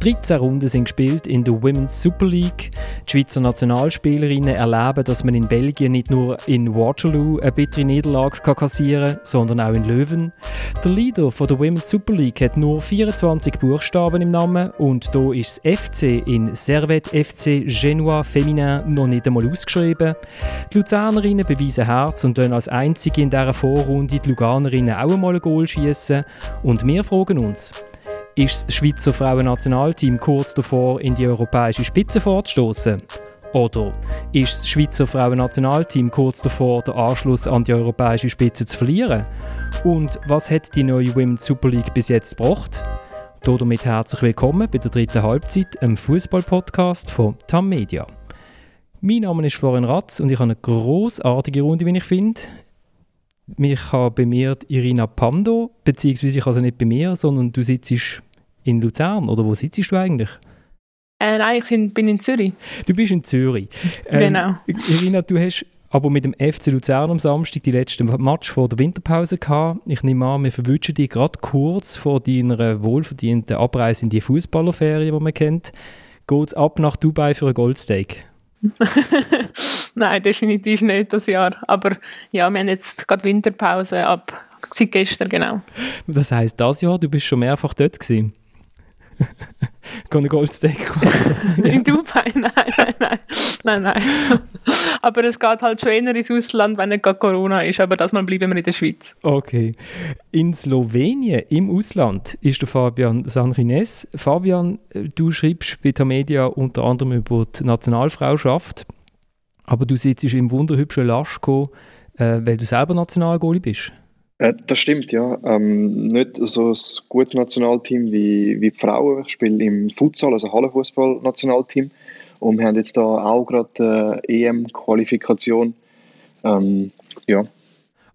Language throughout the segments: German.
13 Runden sind gespielt in der Women's Super League. Die Schweizer Nationalspielerinnen erleben, dass man in Belgien nicht nur in Waterloo eine bittere Niederlage kassieren kann, sondern auch in Löwen. Der Leader von der Women's Super League hat nur 24 Buchstaben im Namen und da ist das FC in Servette FC Genoa Feminin noch nicht einmal ausgeschrieben. Die Luzernerinnen beweisen Herz und dann als einzige in dieser Vorrunde die Luganerinnen auch einmal ein Goal schießen. Und wir fragen uns, ist das Schweizer Frauennationalteam kurz davor, in die europäische Spitze vorzustoßen? Oder ist das Schweizer Frauennationalteam kurz davor, den Anschluss an die europäische Spitze zu verlieren? Und was hat die neue Women's Super League bis jetzt gebracht? Damit herzlich willkommen bei der dritten Halbzeit, einem Fußball-Podcast von TAM Media. Mein Name ist Florian Ratz und ich habe eine großartige Runde, wie ich finde. Ich habe bei mir Irina Pando, beziehungsweise ich also nicht bei mir, sondern du sitzt in Luzern, oder wo sitzt du eigentlich? Äh, nein, ich bin, in Zürich. Du bist in Zürich. Ähm, genau. Irina, du hast aber mit dem FC Luzern am Samstag die letzten Match vor der Winterpause gehabt. Ich nehme an, wir verwünschen dich gerade kurz vor deiner wohlverdienten Abreise in die Fußballerferien, die man kennt. Geht es ab nach Dubai für ein Goldsteak? Nein, definitiv nicht das Jahr. Aber ja, wir haben jetzt gerade Winterpause ab seit gestern, genau. Das heisst, das Jahr, du bist schon mehrfach dort gewesen? Kann Goldsteak In Dubai? Nein, nein, nein. nein, nein. Aber es geht halt schon eher ins Ausland, wenn nicht gerade Corona ist. Aber das mal bleiben wir in der Schweiz. Okay. In Slowenien, im Ausland, ist der Fabian Sanrines. Fabian, du schreibst bei der Media unter anderem über die Nationalfrauschaft. Aber du sitzt im wunderhübschen Laschko, äh, weil du selber Nationalgoalie bist. Äh, das stimmt, ja. Ähm, nicht so ein gutes Nationalteam wie, wie die Frauen. Ich spiele im Futsal, also Hallenfußball-Nationalteam. Und wir haben jetzt da auch gerade äh, EM-Qualifikation. Ähm, ja.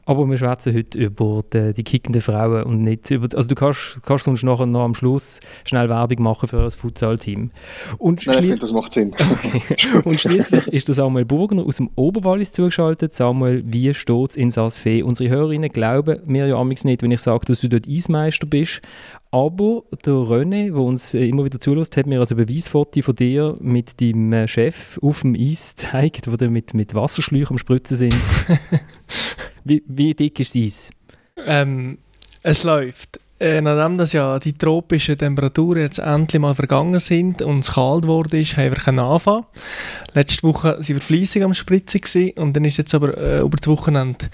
Aber wir schwätzen heute über die, die kickenden Frauen und nicht über. Also, du kannst, kannst uns nachher noch am Schluss schnell Werbung machen für das Futsal-Team. Nein, ich finde, das macht Sinn. Okay. und schließlich ist der Samuel Burgner aus dem Oberwallis zugeschaltet. Samuel, wie steht es in Saas-Fee? Unsere Hörerinnen glauben mir ja amigs nicht, wenn ich sage, dass du dort Eismeister bist. Aber der René, der uns äh, immer wieder zulässt, hat mir also ein Beweisfoto von dir mit deinem äh, Chef auf dem Eis gezeigt, wo du mit, mit Wasserschläuchen am Spritzen sind. wie, wie dick ist das Eis? Ähm, es läuft. Äh, nachdem das ja die tropischen Temperaturen jetzt endlich mal vergangen sind und es kalt wurde, ist, haben wir anfangen. Letzte Woche waren wir fleissig am Spritzen und dann ist jetzt aber äh, über das Wochenende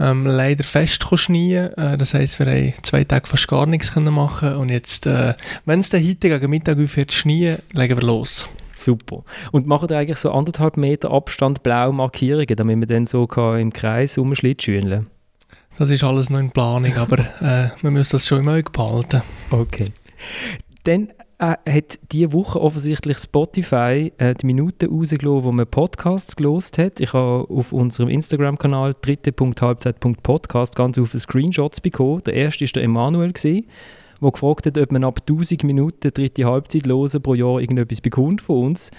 ähm, leider fest schneien. Äh, das heisst, wir haben zwei Tage fast gar nichts können machen und jetzt, äh, wenn es dann heute gegen Mittag aufhört zu schneien, legen wir los. Super. Und machen ihr eigentlich so anderthalb Meter Abstand blau Markierungen, damit man dann so kann im Kreis umschlittschühlen kann? Das ist alles noch in Planung, aber äh, wir müssen das schon im Auge behalten. Okay. Dann äh, hat diese Woche offensichtlich Spotify äh, die Minuten rausgelassen, wo man Podcasts gelost hat. Ich habe auf unserem Instagram-Kanal dritte.halbzeit.podcast ganz viele Screenshots bekommen. Der erste war der Emanuel, der gefragt hat, ob man ab 1000 Minuten dritte Halbzeit hören pro Jahr irgendetwas bekommt von uns.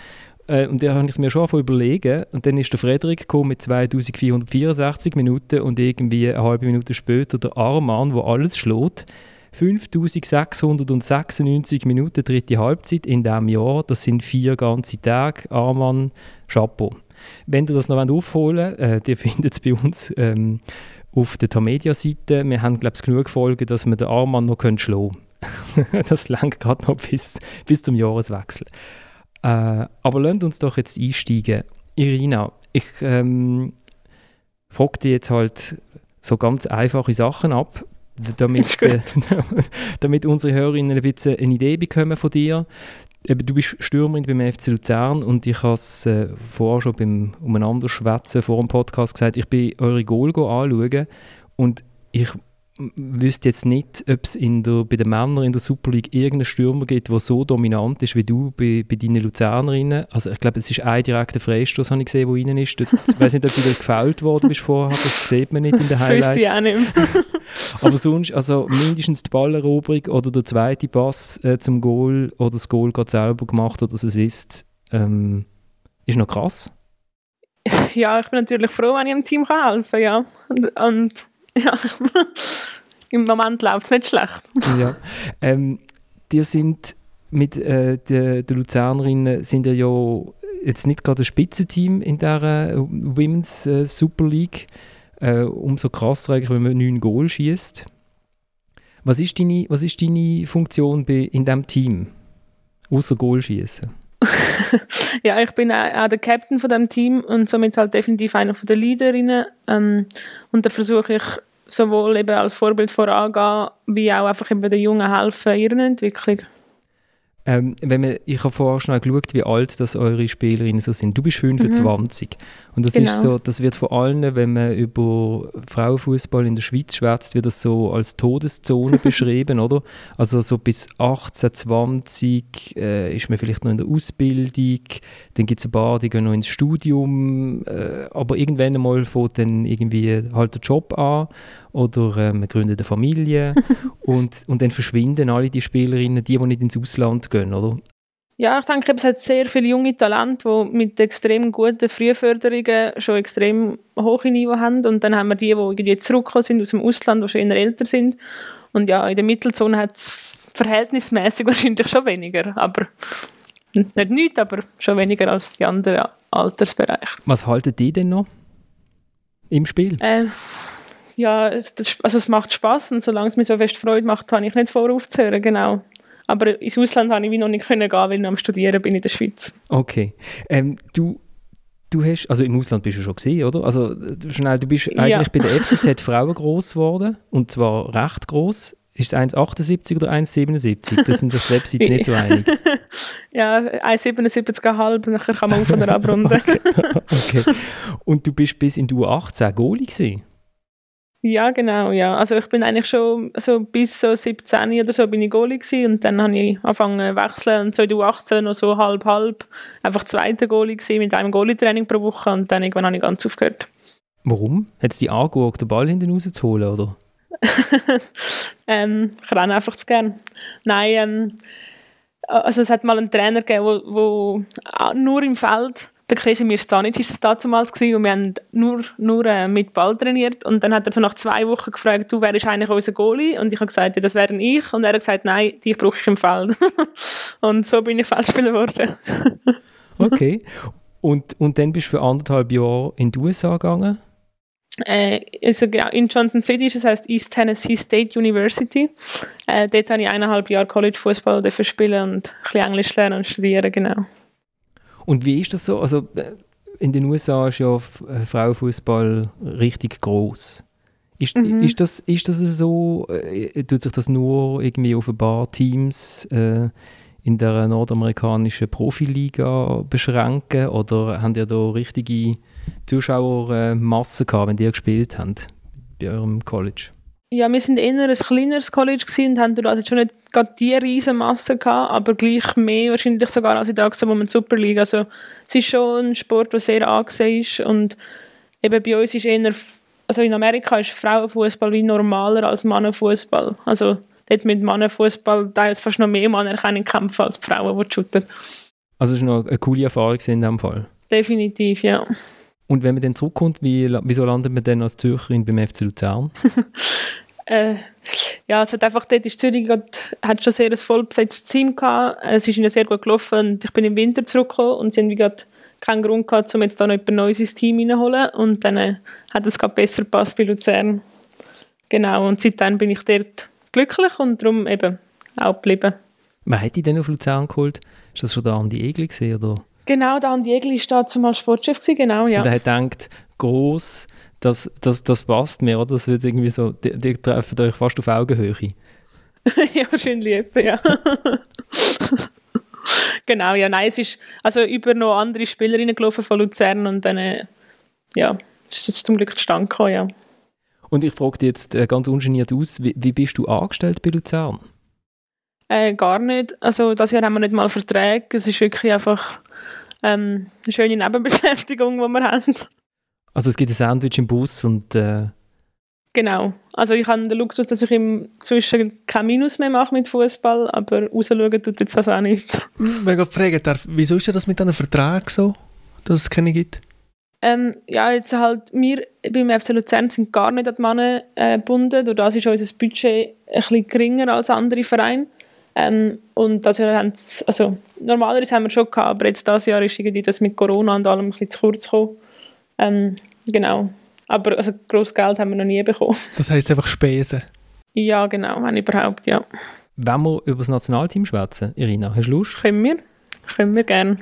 Äh, und da habe ich es mir schon überlegen. Und dann ist der Frederik gekommen mit 2464 Minuten und irgendwie eine halbe Minute später der Arman, der alles schlägt. 5696 Minuten dritte Halbzeit in diesem Jahr. Das sind vier ganze Tage. Arman, Chapeau. Wenn ihr das noch aufholen wollt, äh, ihr findet es bei uns ähm, auf der Tamedia-Seite. Wir haben, glaube ich, genug Folgen, dass wir den Arman noch schlagen können. das langt gerade noch bis, bis zum Jahreswechsel. Äh, aber lasst uns doch jetzt einsteigen. Irina, ich ähm, frage dir jetzt halt so ganz einfache Sachen ab, damit, äh, damit unsere Hörerinnen ein bisschen eine Idee bekommen von dir. Eben, du bist Stürmerin beim FC Luzern und ich habe es äh, vorher schon beim umeinander schwätzen vor dem Podcast gesagt, ich bin eure Goal anschauen und ich wüsste jetzt nicht, ob es bei den Männern in der Super League irgendeinen Stürmer gibt, der so dominant ist wie du bei, bei deinen Luzernerinnen. Also ich glaube, es ist ein direkter Freistoß, habe ich gesehen, der rein ist. Dort, ich weiß nicht, ob du dort gefällt worden bist vorher, das sieht man nicht in den Highlights. Das ich auch nicht Aber sonst, also mindestens die Balleroberung oder der zweite Pass äh, zum Goal oder das Goal gerade selber gemacht oder das ist, ähm, ist noch krass. Ja, ich bin natürlich froh, wenn ich dem Team helfen kann, ja. Und, und ja, im Moment läuft es nicht schlecht. ja. Ähm, die sind mit äh, den, Luzernerinnen sind ja jetzt nicht gerade ein Spitzenteam in der äh, Women's äh, Super League. Äh, umso krasser eigentlich, wenn man neun Goal schießt. Was ist deine, was ist deine Funktion bei, in diesem Team? Außer Goal schießen? ja, ich bin auch, der Captain von dem Team und somit halt definitiv einer von den Leaderinnen. Ähm, und da versuche ich sowohl eben als Vorbild vorangehen, wie auch einfach eben den Jungen helfen in ihrer Entwicklung. Ähm, wenn man, ich habe vorher schnell geschaut, wie alt das eure Spielerinnen so sind. Du bist 25. Mhm. Und das genau. ist so, das wird vor allem, wenn man über Frauenfußball in der Schweiz schwätzt, wird das so als Todeszone beschrieben, oder? Also so bis 18, 20 äh, ist man vielleicht noch in der Ausbildung, dann gibt es ein paar, die gehen noch ins Studium, äh, aber irgendwann einmal fängt dann irgendwie halt der Job an oder äh, man gründet eine Familie und, und dann verschwinden alle die Spielerinnen, die, die nicht ins Ausland gehen, oder? Ja, ich denke, es hat sehr viele junge Talente, die mit extrem guten Frühförderungen schon extrem hohe Niveau haben und dann haben wir die, die irgendwie zurückgekommen sind aus dem Ausland, die schon eher älter sind und ja, in der Mittelzone hat es verhältnismäßig wahrscheinlich schon weniger, aber nicht nichts, aber schon weniger als die anderen Altersbereiche. Was halten die denn noch im Spiel? Äh, ja, es, das, also es macht Spaß und solange es mir so fest Freude macht, habe ich nicht vor aufzuhören, genau. Aber ins Ausland habe ich noch nicht können gehen, weil ich am Studieren bin in der Schweiz. Okay. Ähm, du, du hast, also im Ausland bist du schon gesehen, oder? Also schnell, du bist eigentlich ja. bei der FCZ Frauen groß geworden und zwar recht groß. Ist es 1,78 oder 1,77? Das sind sich Webseiten nicht so einig. ja, 1,77,5, nachher kann man auf oder abrunden. okay. Und du bist bis in die U18 Goalie gewesen? Ja, genau, ja. Also ich bin eigentlich schon so bis so 17 oder so bin ich Goalie gewesen und dann habe ich angefangen zu wechseln und so in 18 noch so halb halb einfach zweiter Goalie gewesen mit einem Goalie-Training pro Woche und dann irgendwann habe ich ganz aufgehört. Warum? Hat es dich angeguckt, den Ball hinten rauszuholen, oder? ähm, ich renne einfach zu gern. Nein, ähm, also es hat mal einen Trainer gegeben, der nur im Feld der Kresimir Stanic war das damals gewesen, und wir haben nur, nur äh, mit Ball trainiert und dann hat er so nach zwei Wochen gefragt, du wärst eigentlich unser Goalie und ich habe gesagt, ja, das wäre ich und er hat gesagt, nein, dich brauche ich im Feld und so bin ich Feldspieler geworden. okay, und, und dann bist du für anderthalb Jahre in die USA gegangen? Äh, also genau, in Johnson City das heißt East Tennessee State University. Äh, dort habe ich eineinhalb Jahre College Fußball spielen und ein bisschen Englisch lernen und studieren, genau. Und wie ist das so? Also äh, in den USA ist ja äh, Frauenfußball richtig groß. Ist, mhm. ist, das, ist das so? Äh, tut sich das nur irgendwie auf ein paar Teams äh, in der nordamerikanischen Profiliga beschränken? Oder haben ihr da richtige Zuschauermassen gehabt, wenn die gespielt haben bei eurem College? Ja, wir sind eher ein kleineres College und haben also schon nicht gerade die riesen Masse gehabt, aber gleich mehr wahrscheinlich sogar als in der wo man Super League. Also es ist schon ein Sport, der sehr angesehen ist und eben bei uns ist eher, also in Amerika ist Frauenfußball wie normaler als Mannenfußball. Also dort mit Mannenfußball teils fast noch mehr Anerkennung kämpfen als die Frauen, die shooten. Also es war noch eine coole Erfahrung in diesem Fall? Definitiv, ja. Und wenn man dann zurückkommt, wie, wieso landet man dann als Zürcherin beim FC Luzern? äh, ja, es hat einfach dort ist Zürich grad, hat schon sehr ein vollbesetztes Team gehabt. Es ist ihnen sehr gut gelaufen und ich bin im Winter zurückgekommen und sie haben wie grad keinen Grund gehabt, um jetzt da noch jemand Neues ins Team reinzuholen und dann äh, hat es gerade besser gepasst bei Luzern. Genau, und seitdem bin ich dort glücklich und darum eben auch geblieben. Wer hat dich denn auf Luzern geholt? Ist das schon der Andi Egli gesehen, oder? Genau, der Andi Egli war zumal Sportchef, gewesen, genau, ja. Und er hat gedacht, gross, das, das, das passt mir, oder? Das wird irgendwie so, die, die treffen euch fast auf Augenhöhe. ja, wahrscheinlich etwa, ja. genau, ja, nein, es ist also über noch andere Spielerinnen gelaufen von Luzern und dann, äh, ja, ist das zum Glück zustande gekommen, ja. Und ich frage dich jetzt äh, ganz ungeniert aus, wie, wie bist du angestellt bei Luzern? Äh, gar nicht. Also das Jahr haben wir nicht mal Verträge. Es ist wirklich einfach ähm, eine schöne Nebenbeschäftigung, die wir haben. Also es gibt ein Sandwich im Bus und... Äh Genau. Also ich habe den Luxus, dass ich im Zwischen kein Minus mehr mache mit Fußball, aber rausschauen tut jetzt das auch nicht. Wenn ich fragen darf, wieso ist das mit einem Vertrag so, dass es keine gibt? Ähm, ja, jetzt halt, wir beim FC Luzern sind gar nicht an die Männer äh, gebunden. Durch das ist unser Budget ein bisschen geringer als andere Vereine. Ähm, und das Jahr haben also normalerweise haben wir schon gehabt, aber jetzt dieses Jahr ist irgendwie das mit Corona und allem ein bisschen zu kurz gekommen. Ähm, genau. Aber also grosses Geld haben wir noch nie bekommen. Das heisst einfach Spesen? Ja, genau, wenn überhaupt, ja. Wenn wir über das Nationalteam schwätzen, Irina, hast du Lust? Können wir. Können wir gerne.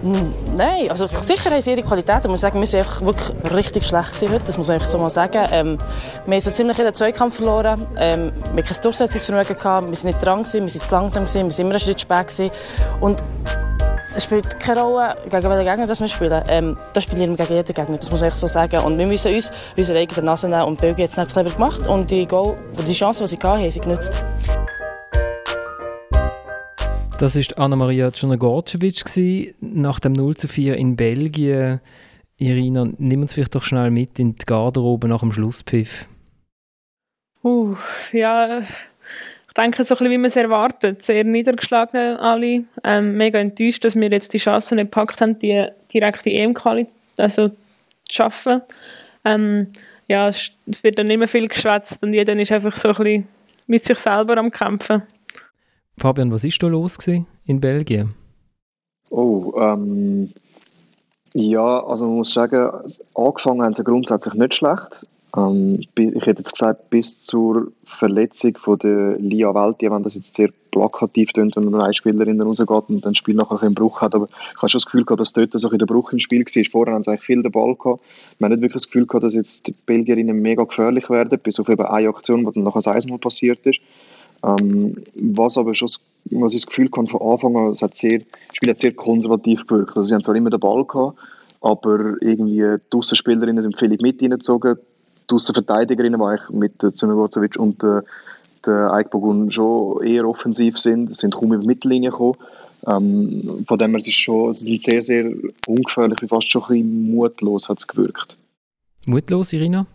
Hm, nein, also sicher haben sie ihre Qualitäten. Ich muss sagen, wir waren einfach wirklich richtig schlecht heute, das muss man einfach so mal sagen. Ähm, wir haben so ziemlich jeden Zweikampf verloren, ähm, wir hatten kein Durchsetzungsvermögen, gehabt, wir sind nicht dran, gewesen, wir sind zu langsam, gewesen, wir sind immer ein Schritt spät. Gewesen. Und es spielt keine Rolle, gegen welchen Gegner das wir spielen. Ähm, das spielen wir gegen jeden Gegner, das muss man echt so sagen. Und wir müssen uns unsere eigene Nase nehmen und Belgien hat es clever gemacht und die, Goal, die Chance, die sie hatten, haben sie genutzt. Das war Anna-Maria Czernogorcevic nach dem 0 zu 4 in Belgien. Irina, nimm uns vielleicht doch schnell mit in die Garderobe nach dem Schlusspfiff. Uh, ja, ich denke, so ein bisschen, wie man es erwartet. Sehr niedergeschlagen alle. Ähm, mega enttäuscht, dass wir jetzt die Chance nicht gepackt haben, die direkte EM-Quali also zu schaffen. Ähm, ja, es, es, wird dann nicht mehr viel geschwätzt und jeder ist einfach so ein bisschen mit sich selber am Kämpfen. Fabian, was ist da los in Belgien? Oh, ähm, ja, also man muss sagen, angefangen haben sie grundsätzlich nicht schlecht. Ähm, ich hätte jetzt gesagt, bis zur Verletzung von der Lia Welti, wenn das jetzt sehr plakativ klingt, wenn eine Spielerin rausgeht und dann das Spiel nachher einen Bruch hat, aber ich habe schon das Gefühl gehabt, dass dort so ein der Bruch im Spiel war. Vorher haben sie eigentlich viel den Ball gehabt. Man hat nicht wirklich das Gefühl gehabt, dass jetzt die Belgierinnen mega gefährlich werden, bis auf eben eine Aktion, die dann nachher das Eismal passiert ist. Ähm, was aber schon, was ich das Gefühl kann von Anfang an, hat sehr, das Spiel hat sehr konservativ gewirkt. Also sie haben zwar immer den Ball gehabt, aber irgendwie die Außenspielerinnen sind völlig mit reingezogen. Die Außenverteidigerinnen, die eigentlich mit äh, und äh, der Eikbogun schon eher offensiv sind, sind kaum über die Mittellinie gekommen. Ähm, von dem her ist es schon, sie sind sehr, sehr ungefährlich, wie fast schon ein bisschen mutlos hat es gewirkt. Mutlos, Irina?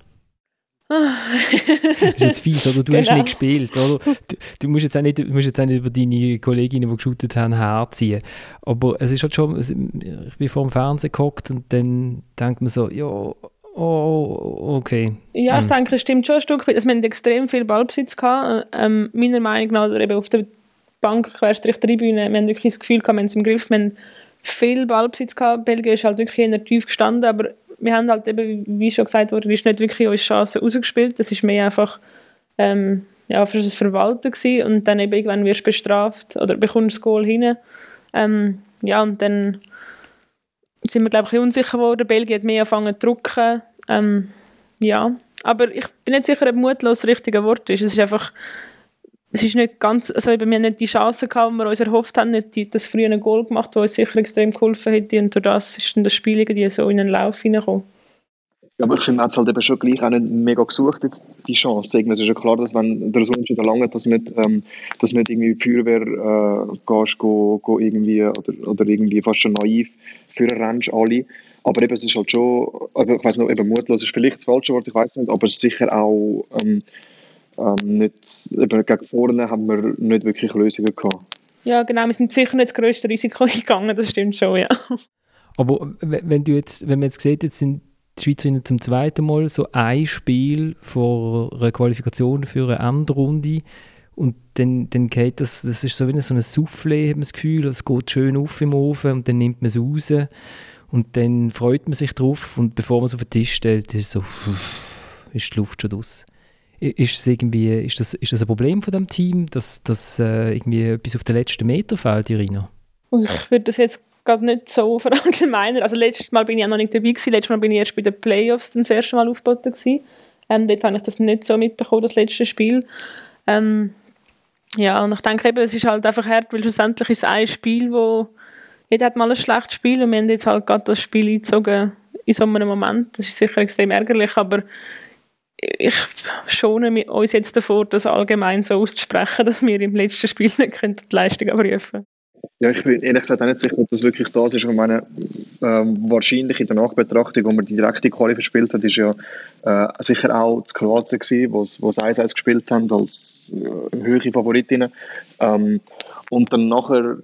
das ist jetzt fies, oder? Du genau. hast nicht gespielt, oder? Du, du, musst jetzt auch nicht, musst jetzt auch nicht über deine Kolleginnen, die geshootet haben, herziehen. Aber es ist halt schon, ich bin vor dem Fernsehen gehockt und dann denkt man so, ja, oh, okay. Ja, ich hm. denke, es stimmt schon ein Stück weit. Also, wir hatten extrem viel Ballbesitz gehabt. Ähm, meiner Meinung nach, oder eben auf der Bank, Querstrich Tribüne, wir haben wirklich das Gefühl gehabt, wir haben es im Griff, wir haben viel Ballbesitz gehabt. Belgien ist halt wirklich eher tief gestanden, aber wir haben halt eben, wie schon gesagt wurde, ist nicht wirklich unsere Chance rausgespielt. Das ist mehr einfach ähm, ja, für das Verwalten gewesen. und dann eben irgendwann wirst du bestraft oder bekommst das Goal hin. Ähm, ja, und dann sind wir, glaube ich, unsicher geworden. Belgien hat mehr angefangen zu drücken. Ähm, ja, aber ich bin nicht sicher, ob mutlos das richtige Wort ist. Es ist einfach es ist nicht ganz, also wir haben nicht die Chance gehabt, die wir uns erhofft haben, nicht die, das frühe Goal gemacht, das uns sicher extrem geholfen hätte und durch das ist dann das Spiel irgendwie so in den Lauf hineingekommen. Ja, aber ich finde, man hat es halt eben schon gleich auch nicht mega gesucht, jetzt die Chance. Es ist ja klar, dass wenn der Sohn schon lange dass nicht, ähm, dass nicht irgendwie Feuerwehr äh, gehst, go, go irgendwie, oder, oder irgendwie fast schon naiv für rennst alle. Aber eben, es ist halt schon, ich weiß nicht, eben mutlos ist vielleicht das falsche Wort, ich weiß nicht, aber es ist sicher auch, ähm, ähm, nicht, eben gegen vorne haben wir nicht wirklich Lösungen gehabt. Ja, genau, wir sind sicher nicht das grösste Risiko gegangen, das stimmt schon, ja. Aber wenn, du jetzt, wenn man jetzt sieht, jetzt sind die Schweizerinnen zum zweiten Mal so ein Spiel vor einer Qualifikation für eine Endrunde und dann, dann geht das, das ist so wie so ein Soufflé, hat man das Gefühl, es geht schön auf im Ofen und dann nimmt man es raus und dann freut man sich drauf und bevor man es auf den Tisch stellt, ist so, ist die Luft schon raus. Ist, irgendwie, ist, das, ist das ein Problem von dem Team, dass, dass äh, irgendwie etwas auf den letzten Meter fehlt, Irina? Ich würde das jetzt gerade nicht so verallgemeinern. Also letztes Mal bin ich auch noch nicht dabei gewesen. Letztes Mal bin ich erst bei den Playoffs das erste Mal aufgeboten gewesen. Ähm, dort habe ich das nicht so mitbekommen, das letzte Spiel. Ähm, ja, und ich denke eben, es ist halt einfach hart, weil schlussendlich ist es ein Spiel, wo jeder hat mal ein schlechtes Spiel und wir haben jetzt halt gerade das Spiel eingezogen in so einem Moment. Das ist sicher extrem ärgerlich, aber ich schone uns jetzt davor, das allgemein so auszusprechen, dass wir im letzten Spiel nicht die Leistung abrufen ja, ich bin ehrlich gesagt auch nicht sicher, ob das wirklich das ist. Ich meine, ähm, wahrscheinlich in der Nachbetrachtung, wo man die direkte Quali verspielt hat, ist ja äh, sicher auch das Kroatien gewesen, wo sie 1-1 gespielt haben, als äh, höhere Favoritinnen. Ähm, und dann nachher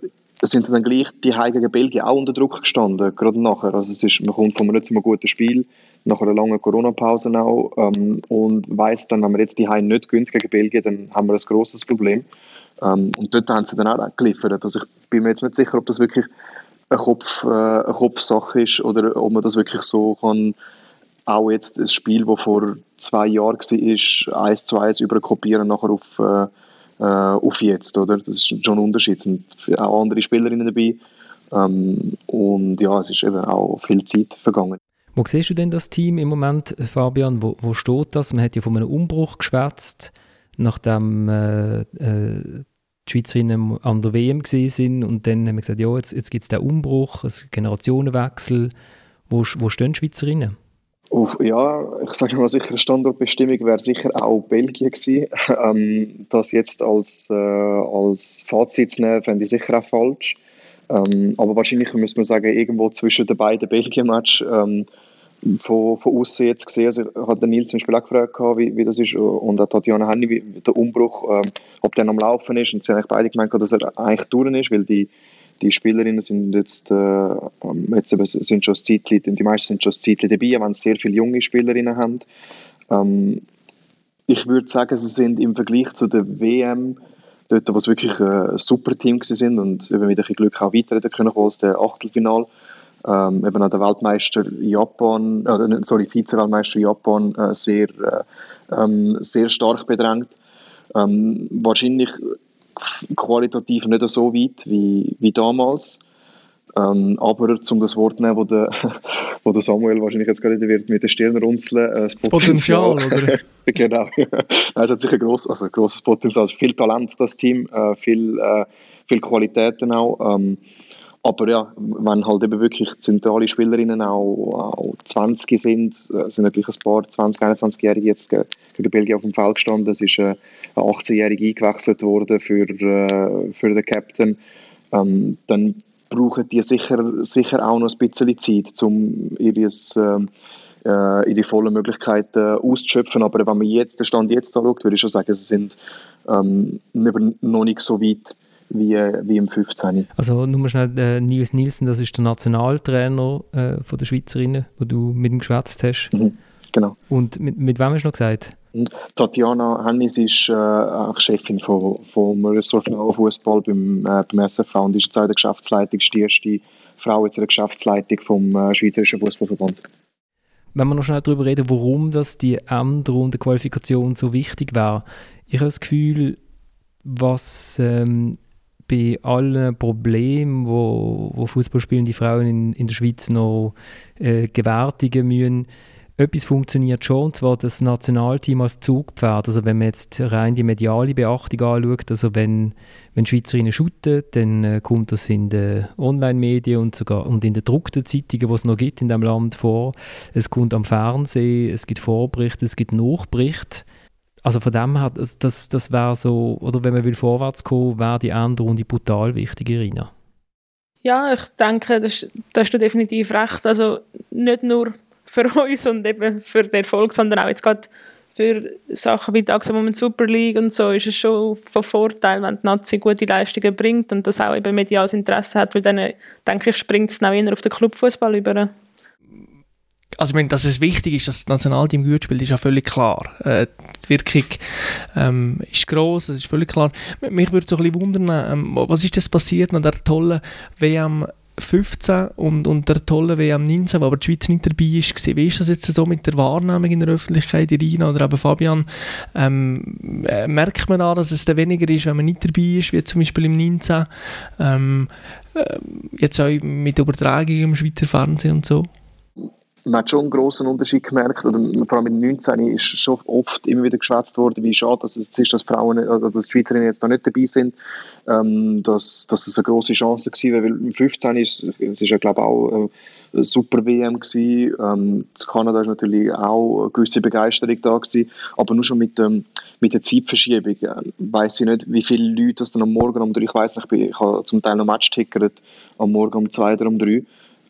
sind sie dann gleich die heiligen Belgien auch unter Druck gestanden, gerade nachher. Also es ist, man kommt von einem nicht so guten Spiel, nach einer langen Corona-Pause auch, ähm, und weiss dann, wenn wir jetzt die nicht gewinnen gegen Belgien, dann haben wir ein grosses Problem. Ähm, und dort haben sie dann auch geliefert. Also ich bin mir jetzt nicht sicher, ob das wirklich eine, Kopf, äh, eine Kopfsache ist oder ob man das wirklich so kann, auch jetzt ein Spiel, das vor zwei Jahren war, eins zu eins überkopieren nachher auf, äh, äh, auf jetzt, oder? Das ist schon ein Unterschied. Es sind auch andere Spielerinnen dabei ähm, und ja, es ist eben auch viel Zeit vergangen. Wo siehst du denn das Team im Moment, Fabian? Wo, wo steht das? Man hat ja von einem Umbruch geschwätzt, nachdem äh, äh, die Schweizerinnen an der WM sind und dann haben wir gesagt, ja, jetzt, jetzt gibt es den Umbruch, einen Generationenwechsel. Wo, wo stehen die Schweizerinnen? Ja, ich sage mal sicher, Standortbestimmung wäre sicher auch Belgien gewesen. ähm, das jetzt als, äh, als Fazit zu nehmen, fände ich sicher auch falsch. Ähm, aber wahrscheinlich müssen wir sagen, irgendwo zwischen den beiden Belgien-Match ähm, von, von außen jetzt gesehen, also hat der Nils zum Beispiel auch gefragt, wie, wie das ist und auch Tatjana Henny, wie der Umbruch, ähm, ob der am Laufen ist und sie haben eigentlich beide gemeint, dass er eigentlich durch ist, weil die die Spielerinnen sind jetzt, äh, ähm, jetzt sind schon Zeitli, die meisten sind schon Zeitli dabei, wenn sie sehr viele junge Spielerinnen haben. Ähm, ich würde sagen, sie sind im Vergleich zu der WM dort, wo es wirklich ein super Team sind und eben mit ein bisschen Glück auch weiter können als der Achtelfinal. Ähm, eben auch der Weltmeister Japan, äh, sorry, Vize-Weltmeister Japan äh, sehr, äh, ähm, sehr stark bedrängt. Ähm, wahrscheinlich qualitativ nicht so weit wie, wie damals. Ähm, aber zum das Wort nehmen, wo der, wo der Samuel wahrscheinlich jetzt gerade wird mit der Stirn runzeln, äh, das Potenzial, Potenzial oder? genau. es hat sicher gross, also grosses Potenzial, also viel Talent, das Team, äh, viel, äh, viel Qualitäten auch. Ähm, aber ja, wenn halt eben wirklich zentrale Spielerinnen auch, auch 20 sind, äh, sind natürlich ein paar 20-, 21-Jährige jetzt gegen Belgien auf dem Feld gestanden. Es ist äh, ein 18-Jährige eingewechselt worden für, äh, für den Captain. Ähm, dann brauchen die sicher, sicher auch noch ein bisschen Zeit, um ihres, ähm, äh, ihre vollen Möglichkeiten auszuschöpfen. Aber wenn man jetzt den Stand jetzt anschaut, würde ich schon sagen, sie sind ähm, noch nicht so weit, wie, wie im 15. Also nur mal schnell, äh, Nils Nielsen, das ist der Nationaltrainer äh, von der Schweizerinnen, wo du mit ihm geschwätzt hast. Mhm, genau. Und mit, mit wem hast du noch gesagt? Mhm. Tatjana Hennis ist äh, Chefin von, vom Ressort Fußball beim, äh, beim SFV und ist jetzt auch der Geschäftsleitung, die erste Frau jetzt in der Geschäftsleitung vom äh, Schweizerischen Fußballverband. Wenn wir noch schnell darüber reden, warum das die Endrunde Qualifikation so wichtig war. Ich habe das Gefühl, was ähm, bei allen Problemen, wo, wo Fußballspielende Frauen in, in der Schweiz noch äh, gewärtigen müssen, etwas funktioniert schon, und zwar das Nationalteam als Zugpferd. Also wenn man jetzt rein die mediale Beachtung anschaut, also wenn, wenn Schweizerinnen shooten, dann äh, kommt das in den Online-Medien und sogar und in den gedruckten Zeitungen, die es noch gibt in dem Land vor. Es kommt am Fernsehen, es gibt Vorberichte, es gibt Nachberichte. Also von dem her, das, das wäre so, oder wenn man will vorwärts kommen, wäre die Endrunde brutal wichtig, Irina. Ja, ich denke, das, das hast du definitiv recht. Also nicht nur für uns und eben für den Erfolg, sondern auch jetzt gerade für Sachen wie die Axel Super League und so ist es schon von Vorteil, wenn die Nazi gute Leistungen bringt und das auch eben mediales Interesse hat, weil dann, denke ich, springt es auch eher auf den Clubfußball über also ich meine, dass es wichtig ist, dass das Nationalteam gut spielt, ist ja völlig klar. Äh, die Wirkung ähm, ist gross, das ist völlig klar. Mich würde so ein bisschen wundern, ähm, was ist das passiert nach der tollen WM 15 und, und der tollen WM 19, wo aber die Schweiz nicht dabei ist. Wie ist das jetzt so mit der Wahrnehmung in der Öffentlichkeit, Irina oder eben Fabian? Ähm, äh, merkt man da, dass es dann weniger ist, wenn man nicht dabei ist, wie zum Beispiel im 19? Ähm, äh, jetzt auch mit Übertragung im Schweizer Fernsehen und so? Man hat schon einen grossen Unterschied gemerkt, oder vor allem den 19 ist schon oft immer wieder geschwätzt worden, wie schade dass es ist, dass Frauen, also dass die Schweizerinnen jetzt da nicht dabei sind, ähm, dass, dass es eine grosse Chance war, weil im 15 ist es ist ja glaube ich auch eine super WM gewesen, ähm, in Kanada ist natürlich auch eine gewisse Begeisterung da gewesen, aber nur schon mit, ähm, mit der Zeitverschiebung äh, weiß ich nicht, wie viele Leute das dann am Morgen um drei, ich weiß nicht, ich habe zum Teil noch Match tickert, am Morgen um zwei oder um drei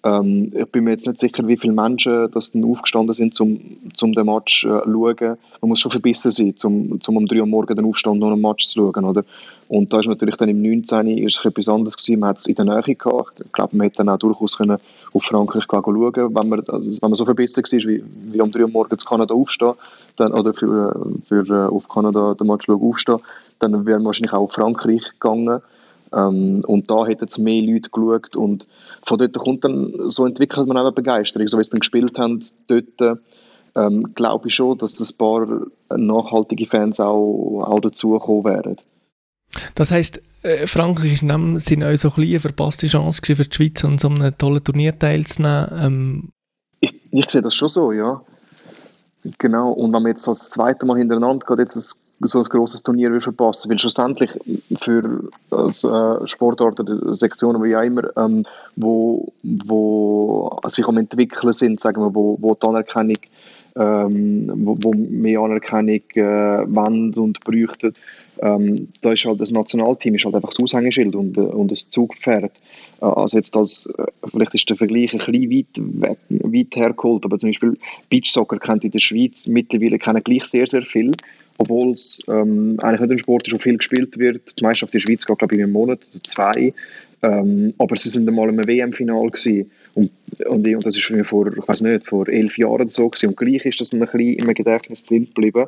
ähm, ich bin mir jetzt nicht sicher, wie viele Menschen das dann aufgestanden sind, um zum den Match äh, schauen. Man muss schon verbissen sein, um, um um 3 Uhr morgens dann aufstehen und noch einen Match zu schauen, oder? Und da ist natürlich dann im 19. ist etwas anderes gewesen. Man hat es in der Nähe gehabt. Ich glaube, man hätte dann auch durchaus können auf Frankreich schauen wenn also, wenn man so verbissen war, wie, wie um 3 Uhr morgens Kanada aufstehen, dann, oder für, für äh, auf Kanada den Match aufstehen, dann wäre man wahrscheinlich auch auf Frankreich gegangen. Ähm, und da hätten es mehr Leute geschaut und von dort kommt dann, so entwickelt man auch eine Begeisterung. So wie sie dann gespielt haben, dort ähm, glaube ich schon, dass ein paar nachhaltige Fans auch, auch dazugekommen wären. Das heisst, äh, Frankreich ist in dem Sinne auch so ein eine verpasste Chance für die Schweiz, an so einem tollen Turnier teilzunehmen? Ähm. Ich, ich, sehe das schon so, ja. Genau, und wenn man jetzt das zweite Mal hintereinander geht, jetzt ein so ein grosses Turnier verpassen. Weil schlussendlich für als, äh, Sportart oder Sektionen, wie auch immer, ähm, wo, wo sich am entwickeln sind, sagen wir, wo, wo die Anerkennung ähm, wo, wo mehr Anerkennung äh, wollen und bräuchten. Ähm, da ist halt das Nationalteam ist halt einfach das Aushängeschild und, äh, und das Zugpferd. Äh, also jetzt als, äh, vielleicht ist der Vergleich ein bisschen weit, weit hergeholt, aber zum Beispiel Beachsoccer kennt in der Schweiz mittlerweile gleich sehr, sehr viel, obwohl es ähm, eigentlich nicht ein Sport ist, wo viel gespielt wird. Die Meisterschaft in der Schweiz geht, glaube ich, in einem Monat oder zwei. Ähm, aber sie sind einmal im WM-Final. Und, und, und das ist für mich vor, ich weiß nicht, vor elf Jahren so gewesen. Und gleich ist das ein bisschen im Gedächtnis drin geblieben,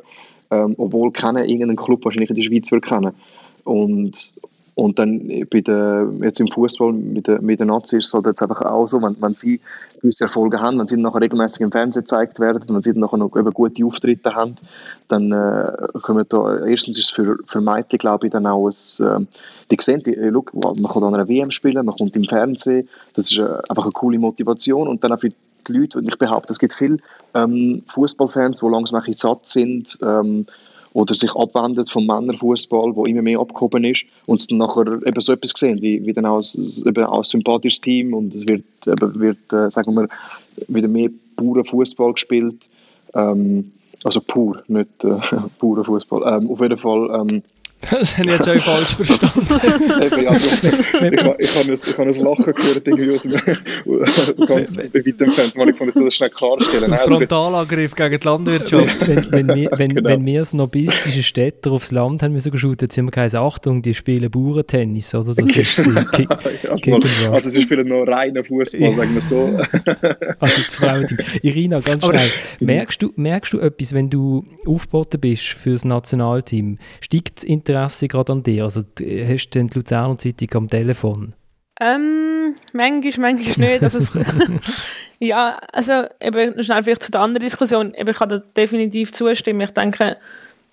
ähm, obwohl keiner irgendeinen Club wahrscheinlich in der Schweiz würde kennen. Und, und dann bei der, jetzt im Fußball mit den mit der Nazis ist es halt jetzt einfach auch so, wenn, wenn sie gewisse Erfolge haben, wenn sie nachher regelmäßig im Fernsehen gezeigt werden, wenn sie nachher noch eben gute Auftritte haben, dann äh, kommen da, erstens ist es für, für Mädchen, glaube ich, dann auch ein, äh, die sehen, die, äh, look, man kann an einer WM spielen, man kommt im Fernsehen, das ist äh, einfach eine coole Motivation. Und dann auch für die Leute, und ich behaupte, es gibt viele ähm, Fußballfans, die langsam ein bisschen satt sind, ähm, oder sich abwendet vom Männerfußball, wo immer mehr abgehoben ist und dann nachher eben so etwas gesehen, wie, wie dann auch, eben auch ein sympathisches Team und es wird, eben, wird äh, sagen wir, wieder mehr purer Fußball gespielt, ähm, also pur, nicht äh, purer Fußball. Ähm, auf jeden Fall ähm, Das habe ich jetzt auch falsch verstanden. Eben, also, ich, habe, ich, habe ein, ich habe ein Lachen gehört, irgendwie aus dem ganz weit entfernt, weil ich das schnell klarstellen. Ein Frontalangriff gegen die Landwirtschaft. wenn, wenn, wir, wenn, genau. wenn wir snobistische Städter aufs Land haben müssen geschaut, jetzt sind wir keine Achtung, die spielen Bauerntennis, oder? Das ist die ja, Also sie spielen noch reinen Fußball, sagen wir so. also das Frauenteam. Irina, ganz schnell. Merkst du, merkst du etwas, wenn du aufgeboten bist für das Nationalteam? Steigt das Interesse gerade an dir? Also hast du die Luzerner Zeitung am Telefon? Ähm, manchmal, manchmal nicht. Also es, ja, also eben schnell vielleicht zu der anderen Diskussion. Eben, ich kann da definitiv zustimmen. Ich denke,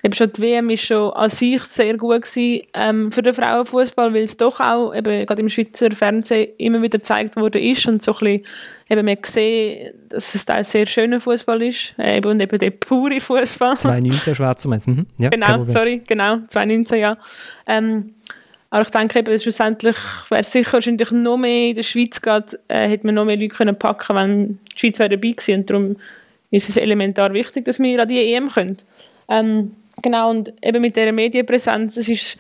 eben schon die WM ist schon an sich sehr gut gewesen, ähm, für den Frauenfußball, weil es doch auch eben gerade im Schweizer Fernsehen immer wieder gezeigt wurde ist und so ein bisschen eben man gesehen, dass es ein sehr schöner Fußball ist äh, eben, und eben der pure Fußball. 2019 Schweizer meinst mhm. ja, Genau, sorry, genau, 2019, ja. Ähm, aber ich denke eben, schlussendlich wäre es sicher wahrscheinlich noch mehr in der Schweiz geht, äh, hätte man noch mehr Leute können packen wenn die Schweiz dabei gewesen und darum ist es elementar wichtig, dass wir an die EM können. Ähm, Genau, und eben mit dieser Medienpräsenz, es ist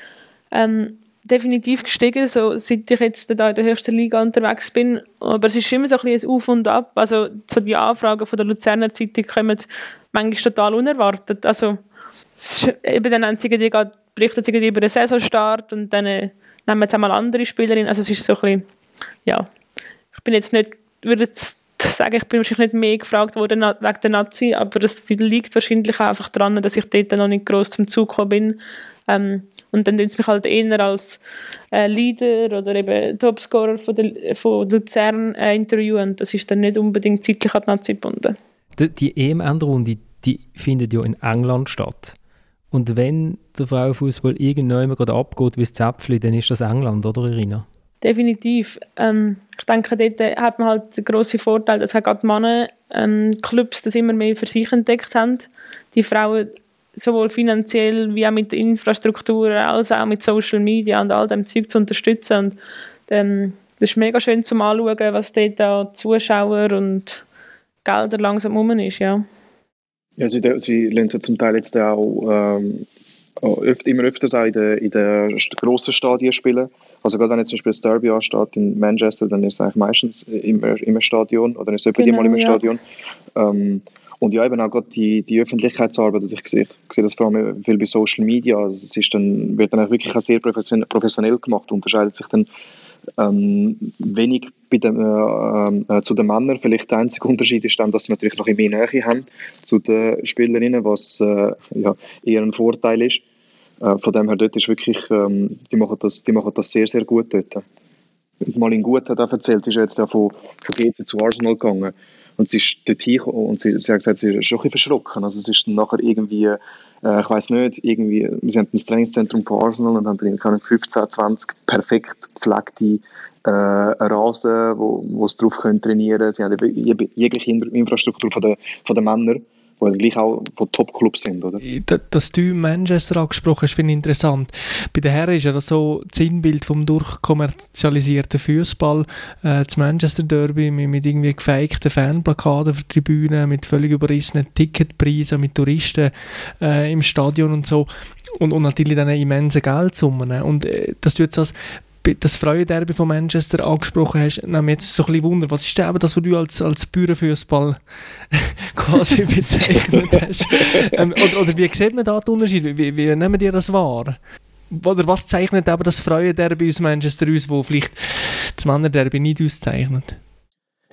ähm, definitiv gestiegen, so, seit ich jetzt da in der höchsten Liga unterwegs bin. Aber es ist immer so ein bisschen Auf und Ab. Also so die Anfragen von der Luzerner Zeitung kommen manchmal total unerwartet. Also es ist eben dann einzige, die geht, berichtet über den Saisonstart und dann äh, nehmen jetzt einmal andere Spielerinnen. Also es ist so ein bisschen, ja, ich bin jetzt nicht, würde jetzt sagen, ich bin wahrscheinlich nicht mehr gefragt worden wegen der Nazi, aber das liegt wahrscheinlich einfach daran, dass ich dort noch nicht groß zum Zug gekommen bin. Ähm, und dann tun sie mich halt eher als äh, Leader oder eben Topscorer von, der, von Luzern äh, interviewen. Das ist dann nicht unbedingt zeitlich an die Nazi gebunden. Die, die EM-Endrunde, die findet ja in England statt. Und wenn der Frauenfußball irgendwann gerade abgeht wie das Zäpfchen, dann ist das England, oder Irina? Definitiv. Ähm, ich denke, dort hat man halt den grossen Vorteil, dass halt gerade die Männer ähm, Clubs das immer mehr für sich entdeckt haben. Die Frauen sowohl finanziell wie auch mit Infrastruktur als auch mit Social Media und all dem Zeug zu unterstützen. Und, ähm, das ist mega schön zum Anschauen, was dort an Zuschauer und Gelder langsam rum ist, ja. Ja, sie, sie lassen zum Teil jetzt auch ähm, öfter, immer öfters auch in in den grossen Stadien spielen. Also gerade wenn jetzt zum Beispiel das Derby ansteht in Manchester, dann ist es eigentlich meistens immer im Stadion oder ist es genau, mal im ja. Stadion. Ähm, und ja, eben auch gerade die, die Öffentlichkeitsarbeit, also ich sehe, ich sehe das vor allem viel bei Social Media, also es ist dann, wird dann wirklich auch sehr professionell gemacht, unterscheidet sich dann ähm, wenig den, äh, äh, zu den Männern. Vielleicht der einzige Unterschied ist dann, dass sie natürlich noch mehr Nähe haben zu den Spielerinnen, was äh, ja, eher ein Vorteil ist. Äh, von dem her dort ist wirklich, ähm, die, machen das, die machen das sehr, sehr gut dort. Mal in Gut hat er erzählt, sie ist jetzt von, von GC zu Arsenal gegangen und sie ist dort hingekommen und sie, sie hat gesagt, sie ist schon ein bisschen verschrocken. Also es ist dann nachher irgendwie, äh, ich weiß nicht, irgendwie, wir sind ein Trainingszentrum von Arsenal und haben dann 15, 20 perfekt gepflegte äh, Rasen, wo, wo sie drauf können trainieren können. Sie haben jegliche Infrastruktur von den, von den Männern die gleich auch von Top-Clubs sind, oder? Dass du Manchester angesprochen hast, finde ich interessant. Bei den Herren ist ja das so das Sinnbild vom durchkommerzialisierten Fußball. Äh, das Manchester Derby mit, mit irgendwie gefakten Fanplakaten für Tribünen, mit völlig überrissenen Ticketpreisen, mit Touristen äh, im Stadion und so. Und, und natürlich dann immense Geldsummen. Und äh, das tut das das Freudenderby von Manchester angesprochen hast, mich jetzt so ein bisschen Wunder, was ist denn das, was du als, als Bauernfußball quasi bezeichnet hast? ähm, oder, oder wie sieht man da den Unterschied? Wie, wie nehmen die das wahr? Oder was zeichnet eben das Freudenderby aus Manchester aus, wo vielleicht das Männerderby nicht auszeichnet?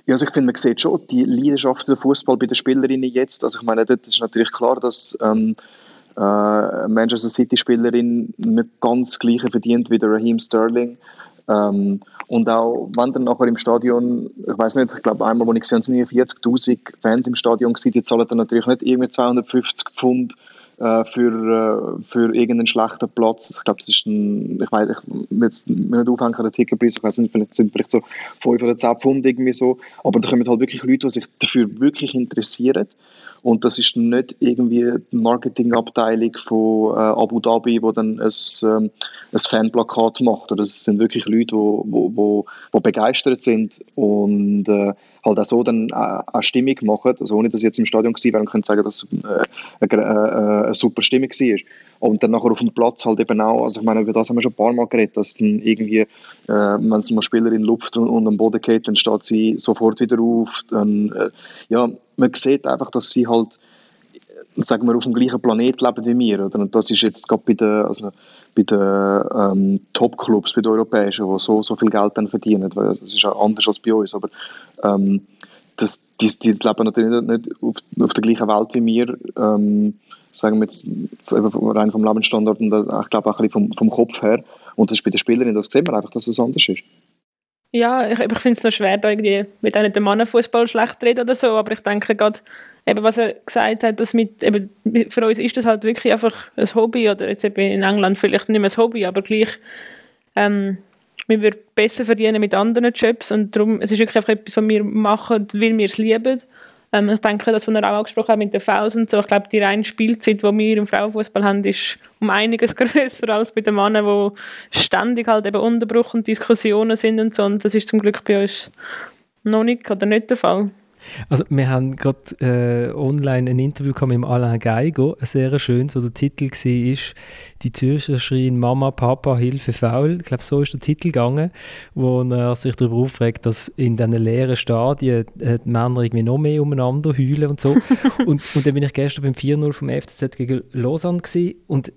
Ja, also ich finde, man sieht schon die Leidenschaft des Fußball bei den Spielerinnen jetzt. Also ich meine, dort ist natürlich klar, dass ähm, äh, Manchester City-Spielerin nicht ganz gleiche verdient wie der Raheem Sterling. Ähm, und auch, wenn dann nachher im Stadion, ich weiß nicht, ich glaube einmal, wo ich gesehen habe, 40.000 Fans im Stadion waren, die zahlen dann natürlich nicht irgendwie 250 Pfund äh, für, äh, für irgendeinen schlechten Platz. Ich glaube, das ist ein, ich weiß, ich will jetzt nicht aufhängen an den Ticketpreis, ich weiß nicht, vielleicht sind vielleicht so 5 oder 10 Pfund irgendwie so, aber da kommen halt wirklich Leute, die sich dafür wirklich interessieren und das ist nicht irgendwie die Marketingabteilung von äh, Abu Dhabi, wo dann ein, ähm, ein Fanplakat macht. Es sind wirklich Leute, die wo, wo, wo begeistert sind und äh, halt auch so dann äh, eine Stimmung machen. Also ohne, dass ich jetzt im Stadion gewesen wäre und könnte sagen, dass es äh, eine, äh, eine super Stimmung war. Und dann nachher auf dem Platz halt eben auch, also ich meine, über das haben wir schon ein paar Mal geredet, dass dann irgendwie, äh, wenn es mal Spielerin lupft und, und am Boden geht, dann steht sie sofort wieder auf. Dann, äh, ja, man sieht einfach, dass sie halt sagen wir, auf dem gleichen Planet leben wie wir. Oder? Und das ist jetzt gerade bei den, also bei den ähm, Top-Clubs, bei den Europäischen, die so, so viel Geld dann verdienen. Das ist ja anders als bei uns. Aber ähm, das, die, die leben natürlich nicht auf, auf der gleichen Welt wie wir. Ähm, sagen wir jetzt rein vom Lebensstandard und ich glaube auch ein bisschen vom, vom Kopf her. Und das ist bei den Spielerinnen, das sehen wir einfach, dass es anders ist. Ja, ich, ich finde es noch schwer, da irgendwie mit einem Mannenfußball schlecht reden oder so, aber ich denke gerade, eben was er gesagt hat, dass mit, eben, für uns ist das halt wirklich einfach ein Hobby oder jetzt eben in England vielleicht nicht mehr ein Hobby, aber gleich ähm, wir würden besser verdienen mit anderen Jobs und darum, es ist wirklich einfach etwas, was wir machen, weil wir es lieben ähm, ich denke, das, was er auch angesprochen hat mit den Fouls und so, ich glaube, die reine Spielzeit, die wir im Frauenfußball haben, ist um einiges größer als bei den Männern, wo ständig halt eben Unterbruch und Diskussionen sind und so. Und das ist zum Glück bei uns noch nicht oder nicht der Fall. Also wir haben gerade äh, online ein Interview mit dem Alain Geiger, ein sehr schönes, wo der Titel war, «Die Zürcher schreien Mama, Papa, Hilfe, faul». Ich glaube, so ist der Titel gegangen, wo er sich darüber aufregt, dass in diesen leeren Stadien äh, die Männer irgendwie noch mehr umeinander heulen und so. und, und dann bin ich gestern beim 4-0 vom FCZ gegen Lausanne gewesen, und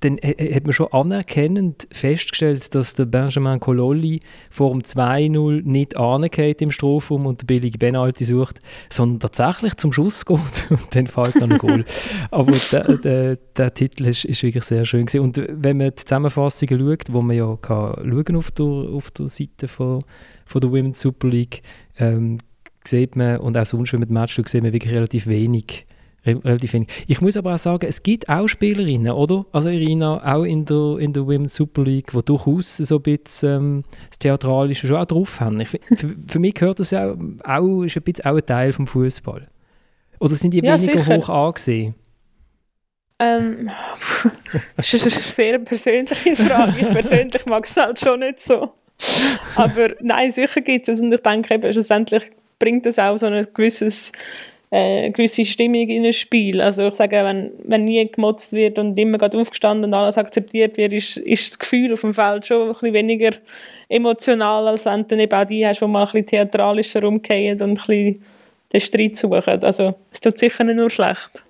dann hat man schon anerkennend festgestellt, dass der Benjamin Cololli vor dem 2-0 nicht angeht im Strafraum und der billige Penalty sucht, sondern tatsächlich zum Schuss geht und dann fällt dann ein Goal. Aber der, der, der, Titel ist, ist wirklich sehr schön gewesen. Und wenn man die Zusammenfassungen schaut, wo man ja kann schauen auf der, auf der Seite von, von der Women's Super League, ähm, sieht man, und auch sonst, wenn man die Match sieht man wirklich relativ wenig relativ wenig. Ich muss aber auch sagen, es gibt auch Spielerinnen, oder? Also Irina, auch in der, in der Women's Super League, die durchaus so ein bisschen ähm, das Theatralische schon auch drauf haben. Ich, für, für mich gehört das auch, auch, ist ein bisschen auch ein Teil vom Fußball. Oder sind die ja, weniger sicher. hoch angesehen? Ähm, das ist eine sehr persönliche Frage. Ich persönlich mag es halt schon nicht so. Aber nein, sicher gibt es. Und ich denke eben, schlussendlich bringt es auch so ein gewisses eine gewisse Stimmung in ein Spiel. Also ich sage, wenn, wenn nie gemotzt wird und immer gerade aufgestanden und alles akzeptiert wird, ist, ist das Gefühl auf dem Feld schon ein bisschen weniger emotional, als wenn du eben auch die hast, die mal ein bisschen theatralischer rumgehen und ein bisschen den Streit suchen. Also es tut sicher nicht nur schlecht.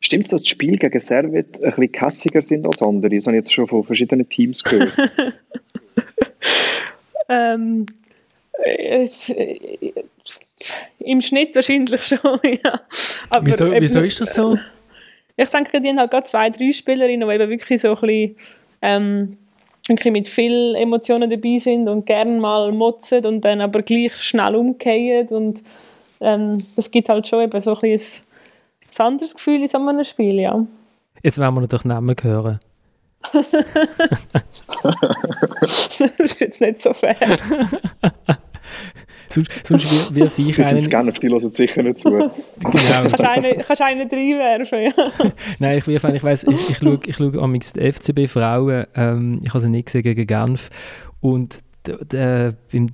Stimmt es, dass die Spiele gegen Servet ein bisschen kassiger sind als andere? Das habe ich jetzt schon von verschiedenen Teams gehört. ähm, es, Im Schnitt wahrscheinlich schon, ja. Aber wieso, wieso ist das so? Ich denke, die haben halt gerade zwei, drei Spielerinnen, die eben wirklich so ein bisschen, ähm, wirklich mit viel Emotionen dabei sind und gerne mal motzen und dann aber gleich schnell umkehren und ähm, das gibt halt schon eben so ein, bisschen ein anderes Gefühl in so einem Spiel, ja. Jetzt werden wir natürlich Namen hören. das ist jetzt nicht so fair. sonst sonst wirf ich einen... Das gerne, die hören sicher nicht zu. genau. kannst, einen, kannst einen reinwerfen, ja. Nein, ich wirf einen, ich weiss, ich, ich schaue, ich schaue am FCB Frauen, ähm, ich habe sie nicht gesehen gegen Genf und beim,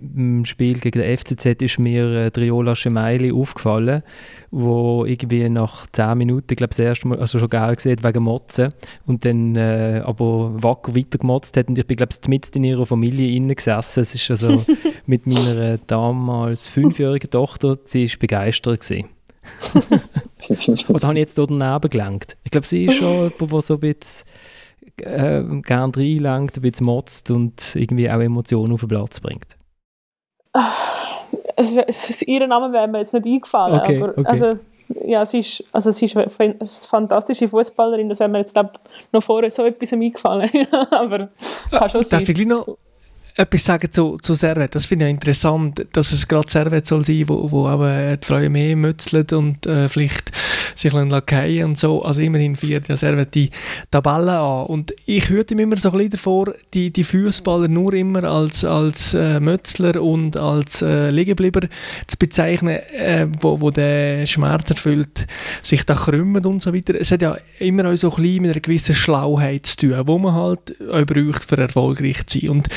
im Spiel gegen den FCZ ist mir äh, Triola Schmeili aufgefallen, wo irgendwie nach 10 Minuten, glaube das erste Mal, also schon geil gesehen wegen Motzen und dann äh, aber wacker weitergemotzt hat und ich bin glaube ich mit in ihrer Familie innen gesessen. Es ist also mit meiner damals fünfjährigen Tochter, sie ist begeistert gewesen. Oder habe ich jetzt dort daneben gelenkt? Ich glaube, sie ist schon jemand, der so ein bisschen äh, gerne reinlangt, ein bisschen motzt und irgendwie auch Emotionen auf den Platz bringt? Also, ihren Namen wäre mir jetzt nicht eingefallen, okay, aber okay. also, ja, sie ist, also sie ist eine fantastische Fußballerin, das wäre mir jetzt glaub, noch vorher so etwas eingefallen, aber kann schon Darf sein. ich noch etwas sagen zu, zu Servet. Das finde ich interessant, dass es gerade Servet soll sein, wo, wo eben die Frauen mehr mützeln und äh, vielleicht sich lackieren und so. Also immerhin führt ja Servet die Tabelle an. Und ich hörte mir immer so ein bisschen davor, die, die Fußballer nur immer als, als äh, Mützler und als äh, Liegeblieber zu bezeichnen, äh, wo, wo der Schmerz erfüllt, sich da krümmen und so weiter. Es hat ja immer auch so ein bisschen mit einer gewissen Schlauheit zu tun, wo man halt auch braucht, für erfolgreich zu sein. Und,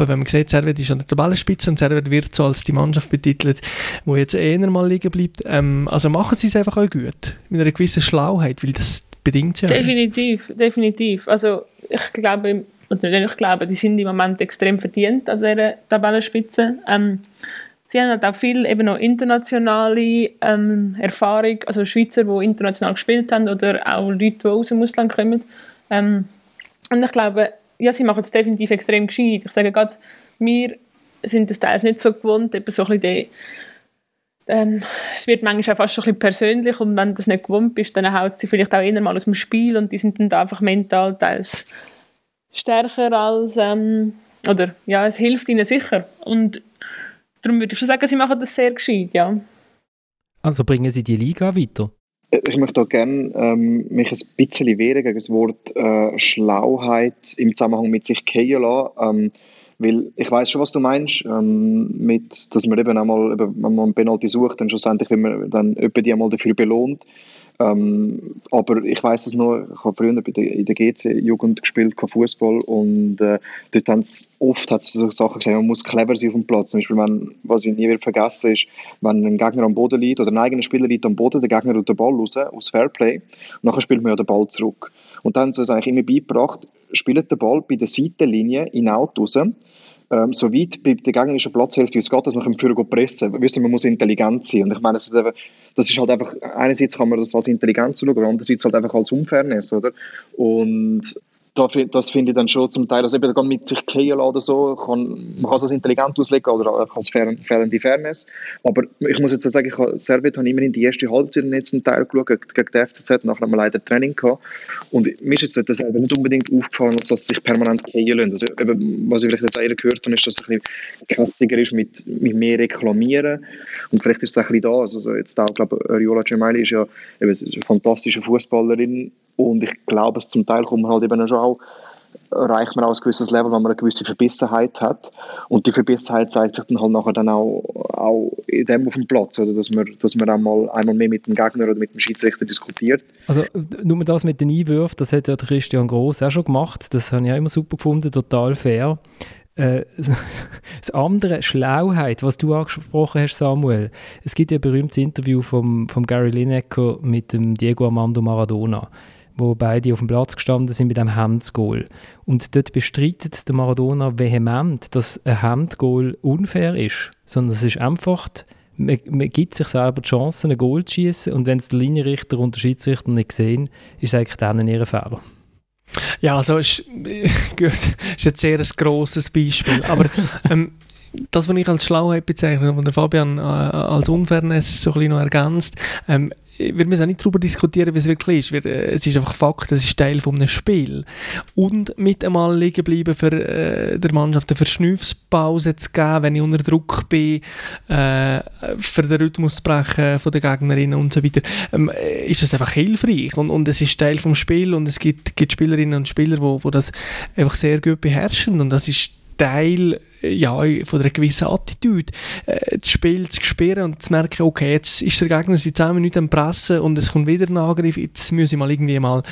aber wenn man sieht, Servet ist an der Tabellenspitze und Servet wird so als die Mannschaft betitelt, wo jetzt eher mal liegen bleibt. Ähm, also machen sie es einfach auch gut, mit einer gewissen Schlauheit, weil das bedingt ja. Definitiv, definitiv. Also ich glaube, und ich glaube, die sind im Moment extrem verdient an dieser Tabellenspitze. Ähm, sie haben halt auch viel eben noch internationale ähm, Erfahrung, also Schweizer, die international gespielt haben oder auch Leute, die aus dem Ausland kommen. Ähm, und ich glaube, ja, sie machen es definitiv extrem gescheit. Ich sage gerade, wir sind das teils nicht so gewohnt, eben so ein bisschen ähm, es wird manchmal auch fast schon ein bisschen persönlich und wenn du das nicht gewohnt bist, dann haut es sie vielleicht auch eher mal aus dem Spiel und die sind dann da einfach mental teils stärker als, ähm, oder ja, es hilft ihnen sicher und darum würde ich schon sagen, sie machen das sehr gescheit, ja. Also bringen sie die Liga weiter? Ich möchte auch gerne ähm, mich ein bisschen wehren gegen das Wort äh, Schlauheit im Zusammenhang mit sich gehen lassen. Ähm, weil ich weiß schon, was du meinst, ähm, mit, dass man eben einmal, wenn man einen Penalty sucht, dann schlussendlich wird man dann etwa die einmal dafür belohnt. Ähm, aber ich weiß es noch, ich habe früher bei der, in der GC-Jugend gespielt, Fußball und äh, dort haben oft hat's so Sachen gesagt, man muss clever sein auf dem Platz. Zum Beispiel, wenn, was ich nie wieder vergessen ist, wenn ein Gegner am Boden liegt oder ein eigener Spieler liegt am Boden, der Gegner tut den Ball raus, aus Fairplay, und nachher spielt man ja den Ball zurück. Und dann sie es eigentlich immer beigebracht, spielt den Ball bei der Seitenlinie in Out raus, ähm, so weit bei der gegnerischen Platzhälfte wie es geht, dass man für pressen kann. Man muss intelligent sein. Und ich meine, das ist, halt einfach, einerseits kann man das als Intelligenz schauen, andererseits halt einfach als Unfairness, oder? Und das finde ich dann schon zum Teil, also eben mit sich gehen oder so, kann, man kann es als intelligent auslegen oder als fehlende Fairness. Aber ich muss jetzt sagen, ich habe Servet habe immerhin die erste Halbzeit in letzten Teil geschaut, gegen die FCZ, nachher haben wir leider Training gehabt. Und mir ist jetzt das nicht unbedingt aufgefallen, dass sie sich permanent gehen lassen. Also eben, was ich vielleicht jetzt eher gehört habe, ist, dass es ein bisschen krassiger ist mit, mit mehr Reklamieren. Und vielleicht ist es ein bisschen da. Also jetzt auch, glaube ich, Riola Gemelli ist ja eben, eine fantastische Fußballerin und ich glaube, zum Teil kommt man halt eben schon auch, erreicht man auch ein gewisses Level, wenn man eine gewisse Verbissenheit hat. Und die Verbissenheit zeigt sich dann halt nachher dann auch, auch in dem auf dem Platz, oder dass man, dass man einmal, einmal mehr mit dem Gegner oder mit dem Schiedsrichter diskutiert. Also nur das mit den Einwürfen, das hat ja Christian Gross auch schon gemacht, das habe ich auch immer super gefunden, total fair. Äh, das andere, Schlauheit, was du angesprochen hast, Samuel. Es gibt ja ein berühmtes Interview vom, vom Gary Lineker mit dem Diego Armando Maradona wo beide auf dem Platz gestanden sind mit einem Handgoal. Und dort bestreitet der Maradona vehement, dass ein Handgoal unfair ist, sondern es ist einfach man, man, gibt sich selber die Chance, ein Goal zu schießen und wenn es der Linienrichter und der Schiedsrichter nicht sehen, ist es eigentlich dann ihr Fehler. Ja, also ist, gut, ist jetzt sehr ein grosses Beispiel, aber ähm, das, was ich als Schlauheit bezeichne, was der Fabian äh, als Unfairness so ein bisschen noch ergänzt, ähm, wir müssen auch nicht darüber diskutieren, wie es wirklich ist. Wir, äh, es ist einfach Fakt, es ist Teil von einem Spiel. Und mit einmal liegen bleiben für äh, der Mannschaft eine Verschnüffspause zu geben, wenn ich unter Druck bin, äh, für den Rhythmus zu brechen von den Gegnerinnen und so weiter, ähm, ist das einfach hilfreich. Und, und es ist Teil vom Spiel und es gibt, gibt Spielerinnen und Spieler, die das einfach sehr gut beherrschen und das ist Teil ja, von einer gewissen Attitüde, äh, das Spiel zu spüren und zu merken, okay, jetzt ist der Gegner seit 10 Minuten am Pressen und es kommt wieder ein Angriff, jetzt muss ich mal irgendwie mal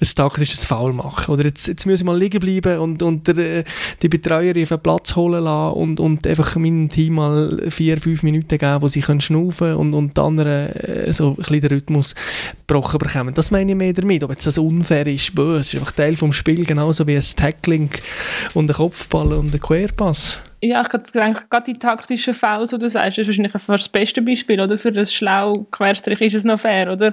ein taktisches Foul machen oder jetzt, jetzt muss ich mal liegen bleiben und, und der, äh, die Betreuerin auf den Platz holen lassen und, und einfach meinem Team mal 4, 5 Minuten geben, wo sie können schnaufen und, und die anderen äh, so ein bisschen den Rhythmus gebrochen bekommen. Das meine ich mehr damit, ob jetzt das unfair ist, böse, ist einfach Teil vom Spiel, genauso wie ein Tackling und ein Kopfball und ein Querpass. Ja, ich denke, gerade die taktischen Fouls, die du sagst, ist wahrscheinlich das beste Beispiel, oder? Für das schlau Querstrich ist es noch fair, oder?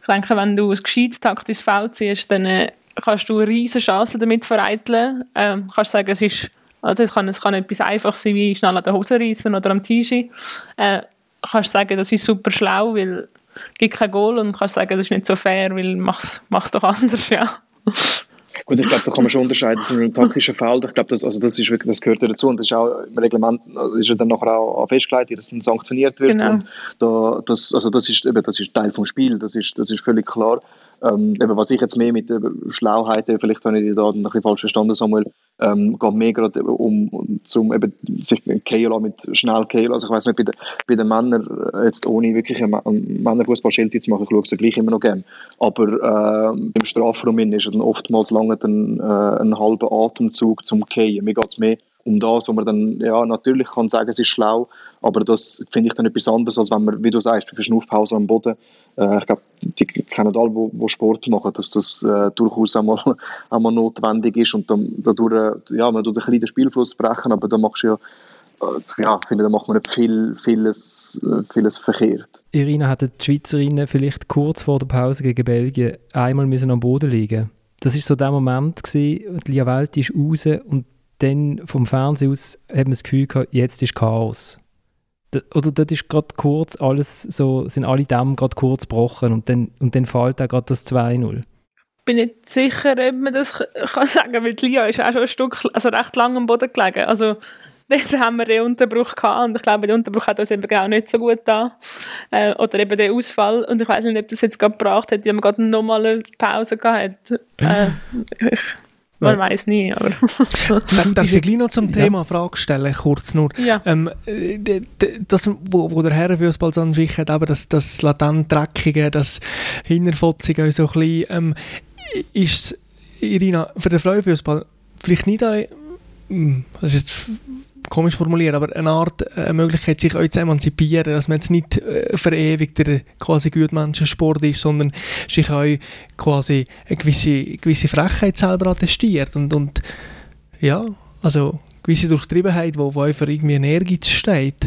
Ich denke, wenn du ein gescheites taktisches Foul ziehst, dann äh, kannst du eine riesige Chance damit vereiteln. Ähm, kannst sagen, es ist, also es kann, es kann etwas einfach sein, wie schnell an der Hose reißen oder am T-Shirt. Äh, kannst sagen, das ist super schlau, weil es gibt kein Goal und kannst sagen, das ist nicht so fair, weil mach's, mach's doch anders, ja. Gut, ich glaube, da kann man schon unterscheiden zwischen einem taktischen Foul. Ich glaube, das, also das, ist wirklich, das gehört ja dazu und das ist auch im Reglement ist ja dann nachher auch festgelegt, wie das dann sanktioniert wird. Genau. Und da, das, also das ist eben, das ist Teil vom Spiel, das ist, das ist völlig klar. Ähm, was ich jetzt mehr mit der Schlauheit, vielleicht habe ich dich da ein bisschen falsch verstanden, Samuel, ähm, geht mehr gerade um, um zum eben sich KLA mit schnell KLA, also ich weiß nicht, bei, de, bei den Männern äh, jetzt ohne wirklich einen, einen Männerfußball-Schild zu machen, ich schaue es gleich immer noch gerne, aber äh, im Strafraum ist dann oftmals lange dann, äh, ein halber Atemzug zum Kehen. Mir geht es mehr um das, wo man dann, ja, natürlich kann sagen, es ist schlau, aber das finde ich dann etwas anderes, als wenn man, wie du sagst, für Schnuffpause am Boden, äh, ich glaube, die kennen alle, wo Sport machen, dass das äh, durchaus einmal, einmal notwendig ist und dann, dadurch, ja, man tut ein bisschen den Spielfluss brechen, aber da machst du ja, äh, ja, ich finde, da macht man nicht viel, vieles, äh, vieles verkehrt. Irina, hätten die Schweizerinnen vielleicht kurz vor der Pause gegen Belgien einmal müssen am Boden liegen Das war so der Moment, gewesen, Lia Welt ist raus und dann vom Fernsehen aus hat man das Gefühl gehabt, jetzt ist Chaos. Oder dort ist gerade kurz alles so, sind alle Dämme gerade kurz gebrochen und dann, und dann fällt auch gerade das 2-0. Ich bin nicht sicher, ob man das kann sagen kann, weil die Lia ist auch schon ein Stück, also recht lang am Boden gelegen. Also dort haben wir den Unterbruch gehabt und ich glaube, der Unterbruch hat uns eben auch nicht so gut da äh, Oder eben der Ausfall und ich weiß nicht, ob das jetzt gerade gebracht hat, die haben gerade nochmal eine Pause gehabt. Äh, ich, man ja. weiß nie, aber... Darf ich gleich noch zum Thema ja. Frage stellen, kurz nur? Ja. Ähm, das, wo, wo der Herrenfußball so an sich hat, aber das, das latent Dreckige, das Hinterfotzige so ein bisschen, ähm, ist Irina, für den Frauenfußball vielleicht nicht ein, hm, das ist jetzt komisch formuliert, aber eine Art eine Möglichkeit, sich auch zu emanzipieren, dass man jetzt nicht äh, verewigter quasi Gutmenschensport ist, sondern sich auch quasi eine gewisse, gewisse Frechheit selber attestiert und, und ja, also gewisse Durchtriebenheit, wo, wo einfach irgendwie ein Ehrgeiz steht.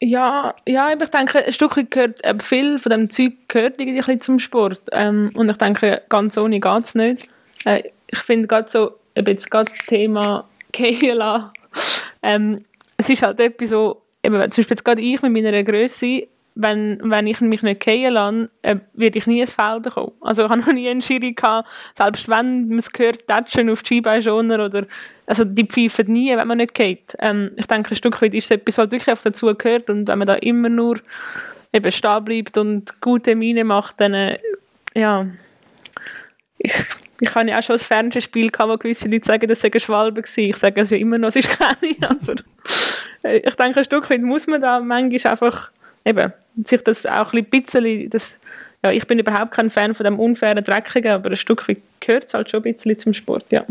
Ja, ja, ich denke, ein Stück gehört, äh, viel von dem Zeug gehört irgendwie zum Sport. Ähm, und ich denke, ganz ohne geht es nicht. Äh, ich finde gerade so, jetzt gerade das Thema Kehla ähm, es ist halt etwas so, eben, zum Beispiel jetzt gerade ich mit meiner Größe, wenn, wenn ich mich nicht gehen lasse, äh, werde ich nie ein Foul bekommen. Also ich habe noch nie einen Schiri gehabt, selbst wenn man es gehört, Tatschen auf die Skibeinschoner oder, also die pfeifen nie, wenn man nicht geht. Ähm, ich denke, ein Stück weit ist es etwas, was wirklich dazu gehört und wenn man da immer nur eben stehen bleibt und gute Miene macht, dann, äh, ja, ich ich habe ja auch schon ein Fernsehspiel gehabt, wo gewisse Leute sagen, das sei ein Schwalbe gewesen. Ich sage es ja immer noch, es ist keine, aber äh, ich denke, ein Stück weit muss man da manchmal einfach eben, sich das auch ein bisschen, das, ja, ich bin überhaupt kein Fan von dem unfairen Dreckigen, aber ein Stück weit gehört es halt schon ein bisschen zum Sport, ja.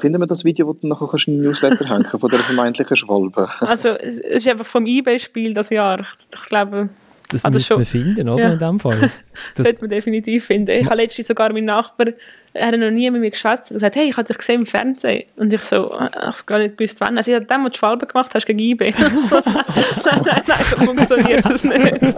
Finden wir das Video, das du nachher in den Newsletter hängen von der vermeintlichen Schwalbe? Also, es ist einfach vom eBay-Spiel das Jahr. Ich, ich glaube, Das Also müsste schon- man finden, oder? Ja. In dem Fall. Das Das- sollte man definitiv finden. Ich habe letztens sogar meinen Nachbar, er hat noch nie mit mir geschwätzt, er hat gesagt, hey, ich habe dich gesehen im Fernsehen. Und ich so, äh, ich habe gar nicht gewusst, wann. Also ich habe du die Schwalbe gemacht hast, gegen IB. nein, nein, nein, so funktioniert das nicht.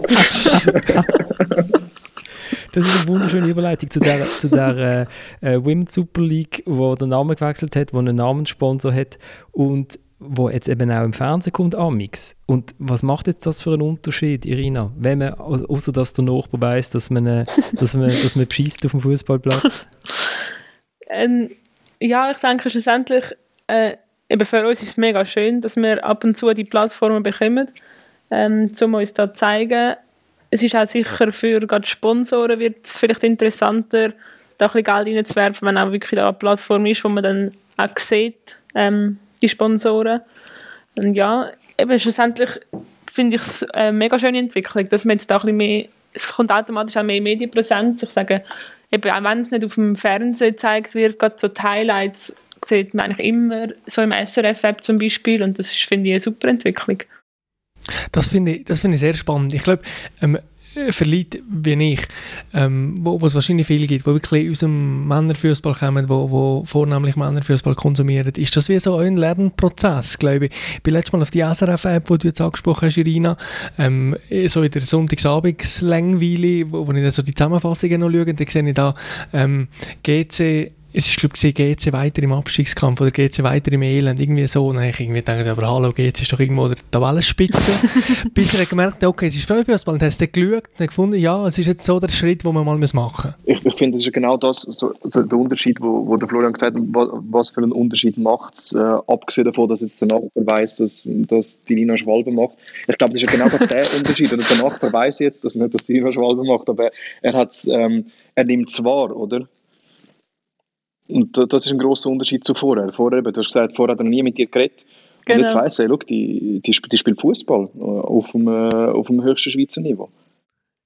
Das ist eine wunderschöne Überleitung zu der, zu der äh, äh, Women's Super League, wo der Name gewechselt hat, wo einen Namenssponsor hat und wo jetzt eben auch im Fernsehen kommt, Amix. Und was macht jetzt das für einen Unterschied, Irina? Wenn man, au- außer dass der Nachbar weiss, dass man, äh, dass man, dass man beschießt auf dem Fußballplatz. Ähm, ja, ich denke schlussendlich, äh, eben für uns ist es mega schön, dass wir ab und zu die Plattformen bekommen, ähm, um uns da zu zeigen. Es ist auch sicher für gerade Sponsoren wird es vielleicht interessanter, da ein bisschen Geld reinzuwerfen, wenn auch wirklich da eine Plattform ist, wo man dann auch sieht, ähm, die Sponsoren. Und ja, eben schlussendlich finde ich es eine mega schöne Entwicklung, dass man jetzt da ein bisschen mehr, es kommt automatisch auch mehr Medienpräsenz. Ich sage, eben, auch wenn es nicht auf dem Fernsehen gezeigt wird, gerade so die Highlights sieht man eigentlich immer so im SRF-App zum Beispiel und das finde ich, eine super Entwicklung. Das finde ich, das ich sehr spannend. Ich glaube, ähm, für Leute wie ich, ähm, wo, es wahrscheinlich viele gibt, die wirklich aus dem Männerfußball kommen, wo, wo vornehmlich Männerfußball konsumieren, ist das wie so ein Lernprozess, glaube ich. Ich bin letztes Mal auf die SRF-App, die du jetzt angesprochen hast, Irina, ähm, so in der Sonntagsabendslängweile, wo, wo ich dann so die Zusammenfassungen noch schaue, und dann sehe ich da ähm, GC es ist, glaube ich, GC weiter im Abstiegskampf oder GC weiter im Elend, irgendwie so. Und dann habe ich irgendwie gedacht, aber hallo, GC ist doch irgendwo an der Tabellenspitze. Bis ich gemerkt habe, okay, es ist Frauenfußball. Und dann hast du dann geschaut und dann gefunden, ja, es ist jetzt so der Schritt, den man mal machen muss. Ich, ich finde, das ist ja genau das, so, so der Unterschied, wo, wo der Florian gesagt hat, was, für einen Unterschied macht es, äh, abgesehen davon, dass jetzt der Nachbar weiss, dass, dass die Lina Schwalbe macht. Ich glaube, das ist ja genau der Unterschied. Oder der Nachbar weiss jetzt, dass nicht, dass die Lina Schwalbe macht, aber er, hat, ähm, er nimmt es wahr, oder? Und da- das ist ein großer Unterschied zu vorher. Vorher, du hast gesagt, vorher hat er noch nie mit dir geredet. Und Genau. jetzt weiss er, schau, die, die, die spielt Fußball äh, auf dem, äh, auf dem höchsten Schweizer Niveau.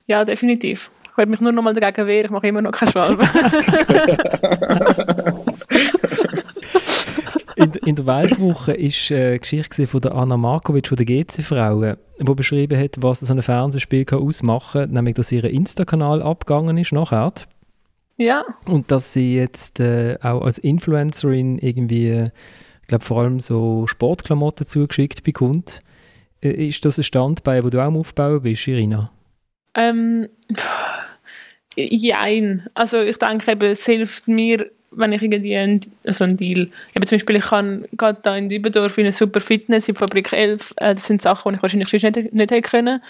Ja, definitiv. Ich werde mich nur noch mal dagegen wehren, ich mache immer noch keine Schwalbe. In, in der Weltwoche ist äh, eine Geschichte gewesen von der Anna Markovic von der GC-Frauen, die beschrieben hat, was so ein Fernsehspiel kann ausmachen kann, nämlich dass ihr Insta-Kanal abgegangen ist nachher ja, und dass sie jetzt äh, auch als Influencerin irgendwie, äh, ich glaube vor allem so Sportklamotten zugeschickt bekommt. Äh, ist das ein Standbein, wo du auch am Aufbauen bist, Irina? Ähm, jein. Also ich denke eben, es hilft mir, wenn ich irgendwie einen, also einen Deal, eben zum Beispiel ich kann gerade da in Dübendorf in eine super Fitness in Fabrik 11, äh, das sind Sachen, die ich wahrscheinlich sonst nicht, nicht hätte können,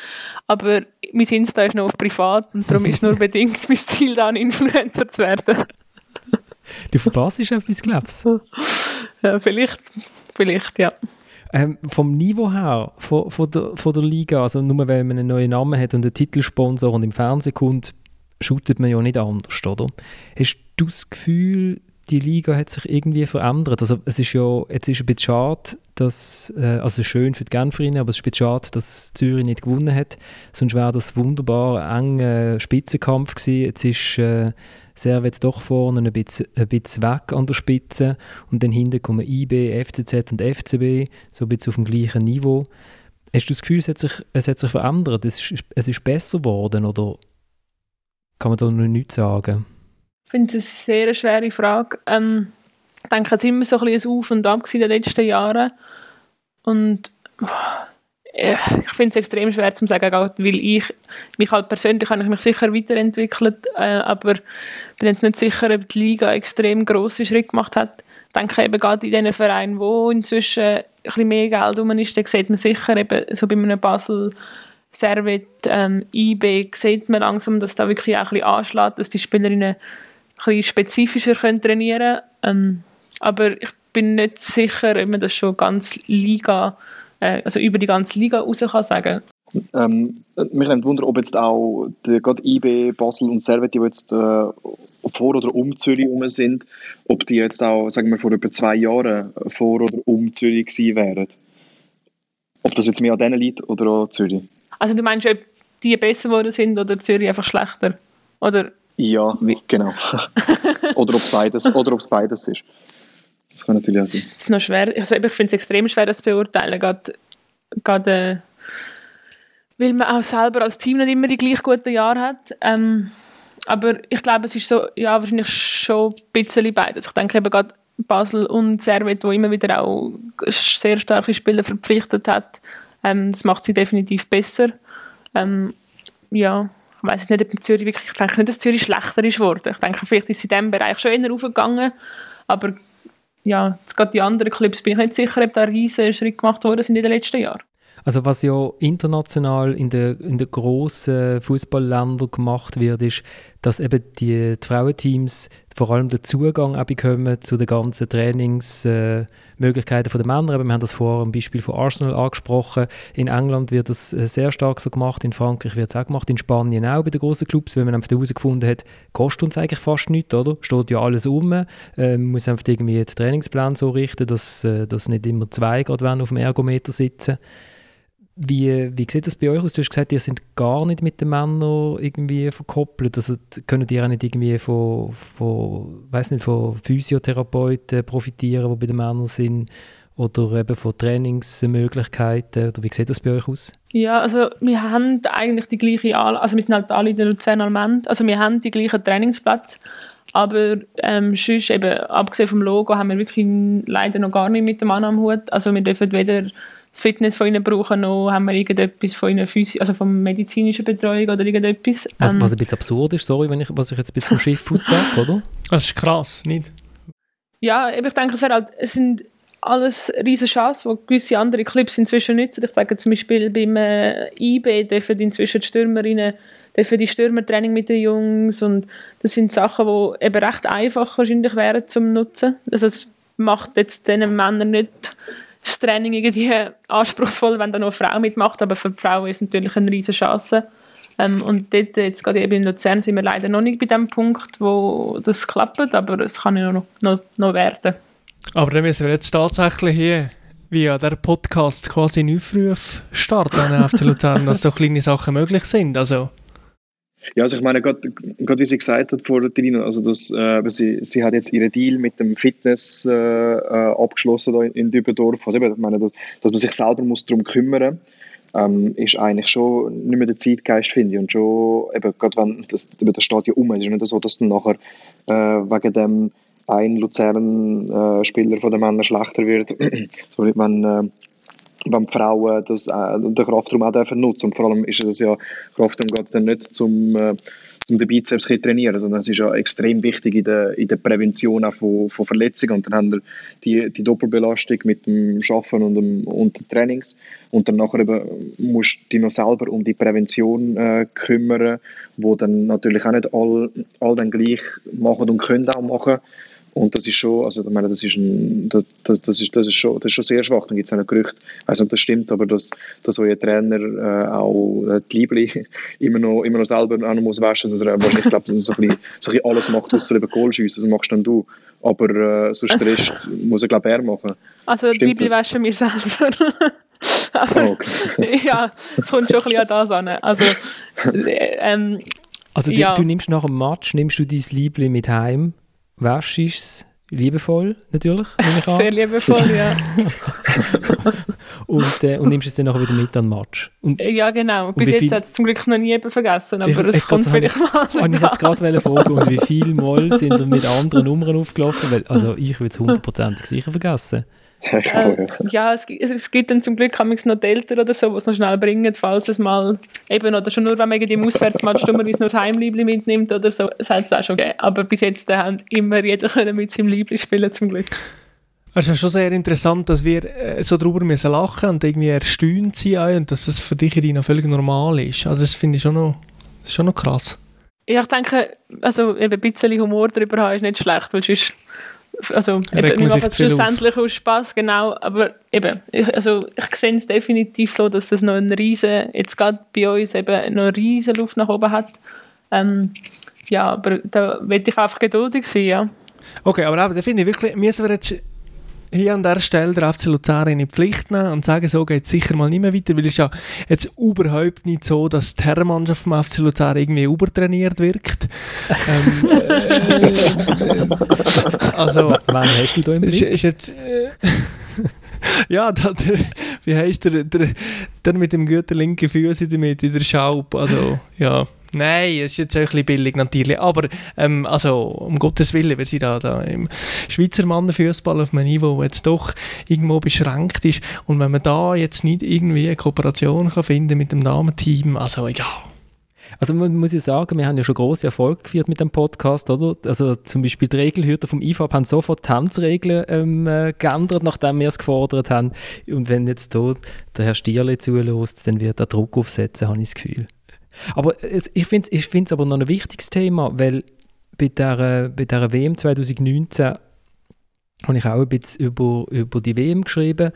aber mein Insta ist noch auf privat und darum ist nur bedingt mein Ziel da ein Influencer zu werden. Du verpasst etwas, glaubst du? Ja, vielleicht, vielleicht, ja. Ähm, vom Niveau her, von, von, der, von der Liga, also nur weil man einen neuen Namen hat und einen Titelsponsor und im Fernsehen kommt, shootet man ja nicht anders, oder? Hast du das Gefühl, die Liga hat sich irgendwie verändert? Also es ist ja, jetzt ist ein bisschen schade, dass, äh, also schön für die Genferinnen, aber es ist ein bisschen schade, dass Zürich nicht gewonnen hat, sonst wäre das wunderbar ein enger Spitzenkampf gewesen. Jetzt ist äh, Servet doch vorne ein bisschen, ein bisschen weg an der Spitze und dann hinten kommen IB, FCZ und FCB, so ein bisschen auf dem gleichen Niveau. Hast du das Gefühl, es hat sich, es hat sich verändert, es ist, es ist besser geworden oder kann man da noch nichts sagen? Ich finde es eine sehr schwere Frage. Ähm, ich denke, es war immer so ein ein Auf und Ab in den letzten Jahren. Und äh, ich finde es extrem schwer zu sagen, weil ich mich halt persönlich habe ich mich sicher weiterentwickelt, äh, aber bin jetzt nicht sicher, ob die Liga extrem grosse Schritte gemacht hat. Ich denke eben gerade in diesen Vereinen, wo inzwischen ein bisschen mehr Geld rum ist, da sieht man sicher eben so bei einem Basel Servet, ähm, IB, sieht man langsam, dass da wirklich auch ein bisschen anschlägt, dass die Spielerinnen ein bisschen spezifischer können trainieren können. Ähm, aber ich bin nicht sicher, ob man das schon ganz Liga, äh, also über die ganze Liga raus kann sagen. Ähm, mich nimmt Wunder, ob jetzt auch die, gerade IB, Basel und Servet, die jetzt äh, vor oder um Zürich herum sind, ob die jetzt auch, sagen wir, vor über zwei Jahren vor oder um Zürich gewesen wären. Ob das jetzt mehr an denen liegt oder an Zürich. Also du meinst, ob die besser geworden sind oder Zürich einfach schlechter? Oder Ja, genau. oder ob es beides, oder ob's beides ist. Das kann natürlich auch sein. ist noch schwer? Also ich finde es extrem schwer, das zu beurteilen. Gerade, gerade äh, weil man auch selber als Team nicht immer die gleich guten Jahre hat. Ähm, aber ich glaube, es ist so, ja, wahrscheinlich schon ein bisschen beides. Ich denke eben gerade Basel und Servet, wo immer wieder auch sehr starke Spieler verpflichtet hat, ähm, das macht sie definitiv besser. Ähm, ja, ich weiß nicht, ob Zürich wirklich, ich denke nicht, dass Zürich schlechter ist geworden. Ich denke, vielleicht ist sie in diesem Bereich schon eher aufgegangen, aber ja, jetzt gerade die anderen Clubs bin ich nicht sicher, ob da riesige Schritte gemacht worden sind in den letzten Jahren. Also was ja international in den in der grossen Fußballländern gemacht wird, ist, dass eben die, die Frauenteams vor allem den Zugang bekommen zu den ganzen Trainingsmöglichkeiten äh, der Männer. wir haben das vorher am Beispiel von Arsenal angesprochen. In England wird das äh, sehr stark so gemacht, in Frankreich wird es auch gemacht, in Spanien auch bei den großen Clubs, weil man einfach herausgefunden hat, kostet uns eigentlich fast nichts, oder? Steht ja alles um. Man muss einfach irgendwie den Trainingsplan so richten, dass, äh, dass nicht immer zwei gerade auf dem Ergometer sitzen wie, wie sieht das bei euch aus? Du hast gesagt, ihr seid gar nicht mit den Männern irgendwie verkoppelt. Also können die auch nicht irgendwie von, von, nicht, von Physiotherapeuten profitieren, die bei den Männern sind? Oder eben von Trainingsmöglichkeiten? Oder wie sieht das bei euch aus? Ja, also wir haben eigentlich die gleiche, also wir sind halt alle in der Luzern Alment, also wir haben die gleichen Trainingsplätze. Aber ähm, sonst eben, abgesehen vom Logo, haben wir wirklich leider noch gar nicht mit dem Mann am Hut. Also wir dürfen weder das Fitness von ihnen brauchen, noch haben wir irgendetwas von ihnen Physi also von medizinischer Betreuung oder irgendetwas. Was, ähm, was ein bisschen absurd ist, sorry, wenn ich, was ich jetzt ein bisschen vom Schiff aus sage, oder? Das ist krass, nicht? Ja, ich denke, es, halt, es sind alles riesige Chancen, die gewisse andere Clubs inzwischen nutzen. Ich sage zum Beispiel beim äh, IB dürfen inzwischen die Stürmerinnen dürfen die Stürmertraining mit den Jungs und das sind Sachen, die eben recht einfach wahrscheinlich wären zum Nutzen. Also es macht jetzt den Männern nicht das Training irgendwie anspruchsvoll, wenn da noch eine Frau mitmacht, aber für die Frau ist es natürlich eine riesige Chance. Ähm, und dort, jetzt gerade eben in Luzern, sind wir leider noch nicht bei dem Punkt, wo das klappt, aber es kann ja noch, noch, noch werden. Aber dann müssen wir jetzt tatsächlich hier via der Podcast quasi einen Aufruf starten an FC Luzern, dass so kleine Sachen möglich sind. Also ja, also ich meine, gerade wie sie gesagt hat vor Trina, also dass, äh, sie, sie hat jetzt ihren Deal mit dem Fitness äh, äh abgeschlossen da in, in Dübendorf. Also ich meine, dass, dass man sich selber muss darum kümmern ähm, ist eigentlich schon nicht mehr der Zeitgeist, finde ich. Und schon, eben, gerade wenn das, das Stadion um ist, ist nicht so, dass dann nachher äh, wegen dem ein Luzern-Spieler äh, von den Männern schlechter wird, sondern wenn äh, wenn Frauen das, äh, den Kraftraum auch dürfen nutzen Und vor allem ist es ja, Kraftraum geht dann nicht zum, äh, zum den Bizeps trainieren, sondern es ist ja extrem wichtig in der, in der Prävention auch von, von Verletzungen. Und dann haben wir die, die Doppelbelastung mit dem Schaffen und dem, und den Trainings. Und dann nachher eben musst du dich noch selber um die Prävention äh, kümmern, wo dann natürlich auch nicht all, all dann gleich machen und können auch machen. Und das ist schon, also ich meine, das ist, ein, das, das, ist, das, ist, schon, das ist schon sehr schwach. Dann gibt es auch ein Gerücht, also das stimmt, aber dass, dass euer Trainer äh, auch äh, die Liebli immer noch, immer noch selber auch noch muss waschen muss. Also, ich glaube, dass er so ein, bisschen, so ein bisschen alles macht, außer eben Kohl schiessen, das machst dann du. Aber äh, sonst Rest muss er, glaube ich, er machen. Also die Liebli waschen wir selber. aber, oh, okay. ja, es kommt schon ein bisschen an das an. Also, äh, ähm, also ja. du, du nimmst nach dem Match, nimmst du dein Liebli mit heim wäschst es liebevoll natürlich, Sehr liebevoll, ja. und, äh, und nimmst es dann nachher wieder mit an den Match. Und, ja, genau. Bis jetzt hat es zum Glück noch nie jemand vergessen, aber es kommt vielleicht mal Ich wollte jetzt gerade fragen, und wie viele Mal sind wir mit anderen Nummern aufgelaufen? Weil, also ich würde es hundertprozentig sicher vergessen. Äh, ja, es, es, gibt dann zum Glück noch die Eltern oder so, die es noch schnell bringen, falls es mal eben, oder schon nur, wenn man im Auswärtsmatch dummerweise nur das Heimliebli mitnimmt oder so, es hat es auch schon gegeben. Aber bis jetzt haben immer jeder können mit seinem Liebli spielen, zum Glück. Es ist schon sehr interessant, dass wir äh, so darüber müssen lachen und irgendwie erstaunt sein und dass das für dich noch völlig normal ist. Also das finde ich schon noch, schon noch krass. Ja, ich denke, also eben ein bisschen Humor darüber haben ist nicht schlecht, weil sonst also eben, wir machen es schlussendlich aus Spaß, genau, aber eben, ich, also ich sehe es definitiv so, dass es noch ein riesen, jetzt gerade bei uns eben noch eine riesen Luft nach oben hat. Ähm, ja, aber da will ich einfach geduldig sein, ja. Okay, aber da finde ich wirklich, müssen wir jetzt hier an der Stelle der FC Luzern in die Pflicht nehmen und sagen, so geht es sicher mal nicht mehr weiter, weil es ja jetzt überhaupt nicht so, dass die Herrenmannschaft vom FC Luzern irgendwie übertrainiert wirkt. ähm, äh, also, wann hast du da im? Ist, ist jetzt, äh, ja, da, wie heisst der, der, der mit dem guten linken Fuß in der Mitte, der Schaub, also, ja. Nein, es ist jetzt ein bisschen billig natürlich, aber ähm, also um Gottes Willen, wir sind da, da im Schweizer Mannenfußball auf einem Niveau, das jetzt doch irgendwo beschränkt ist und wenn man da jetzt nicht irgendwie eine Kooperation kann finden mit dem Damenteam, also egal. Also man muss ja sagen, wir haben ja schon große Erfolge geführt mit dem Podcast, oder? Also zum Beispiel die Regelhüter vom IFAB haben sofort Tanzregeln ähm, äh, geändert, nachdem wir es gefordert haben. Und wenn jetzt hier der Herr Stierle zulässt, dann wird er Druck aufsetzen, habe ich das Gefühl. Aber ich finde es ich aber noch ein wichtiges Thema, weil bei dieser, bei dieser WM 2019 habe ich auch ein bisschen über, über die WM geschrieben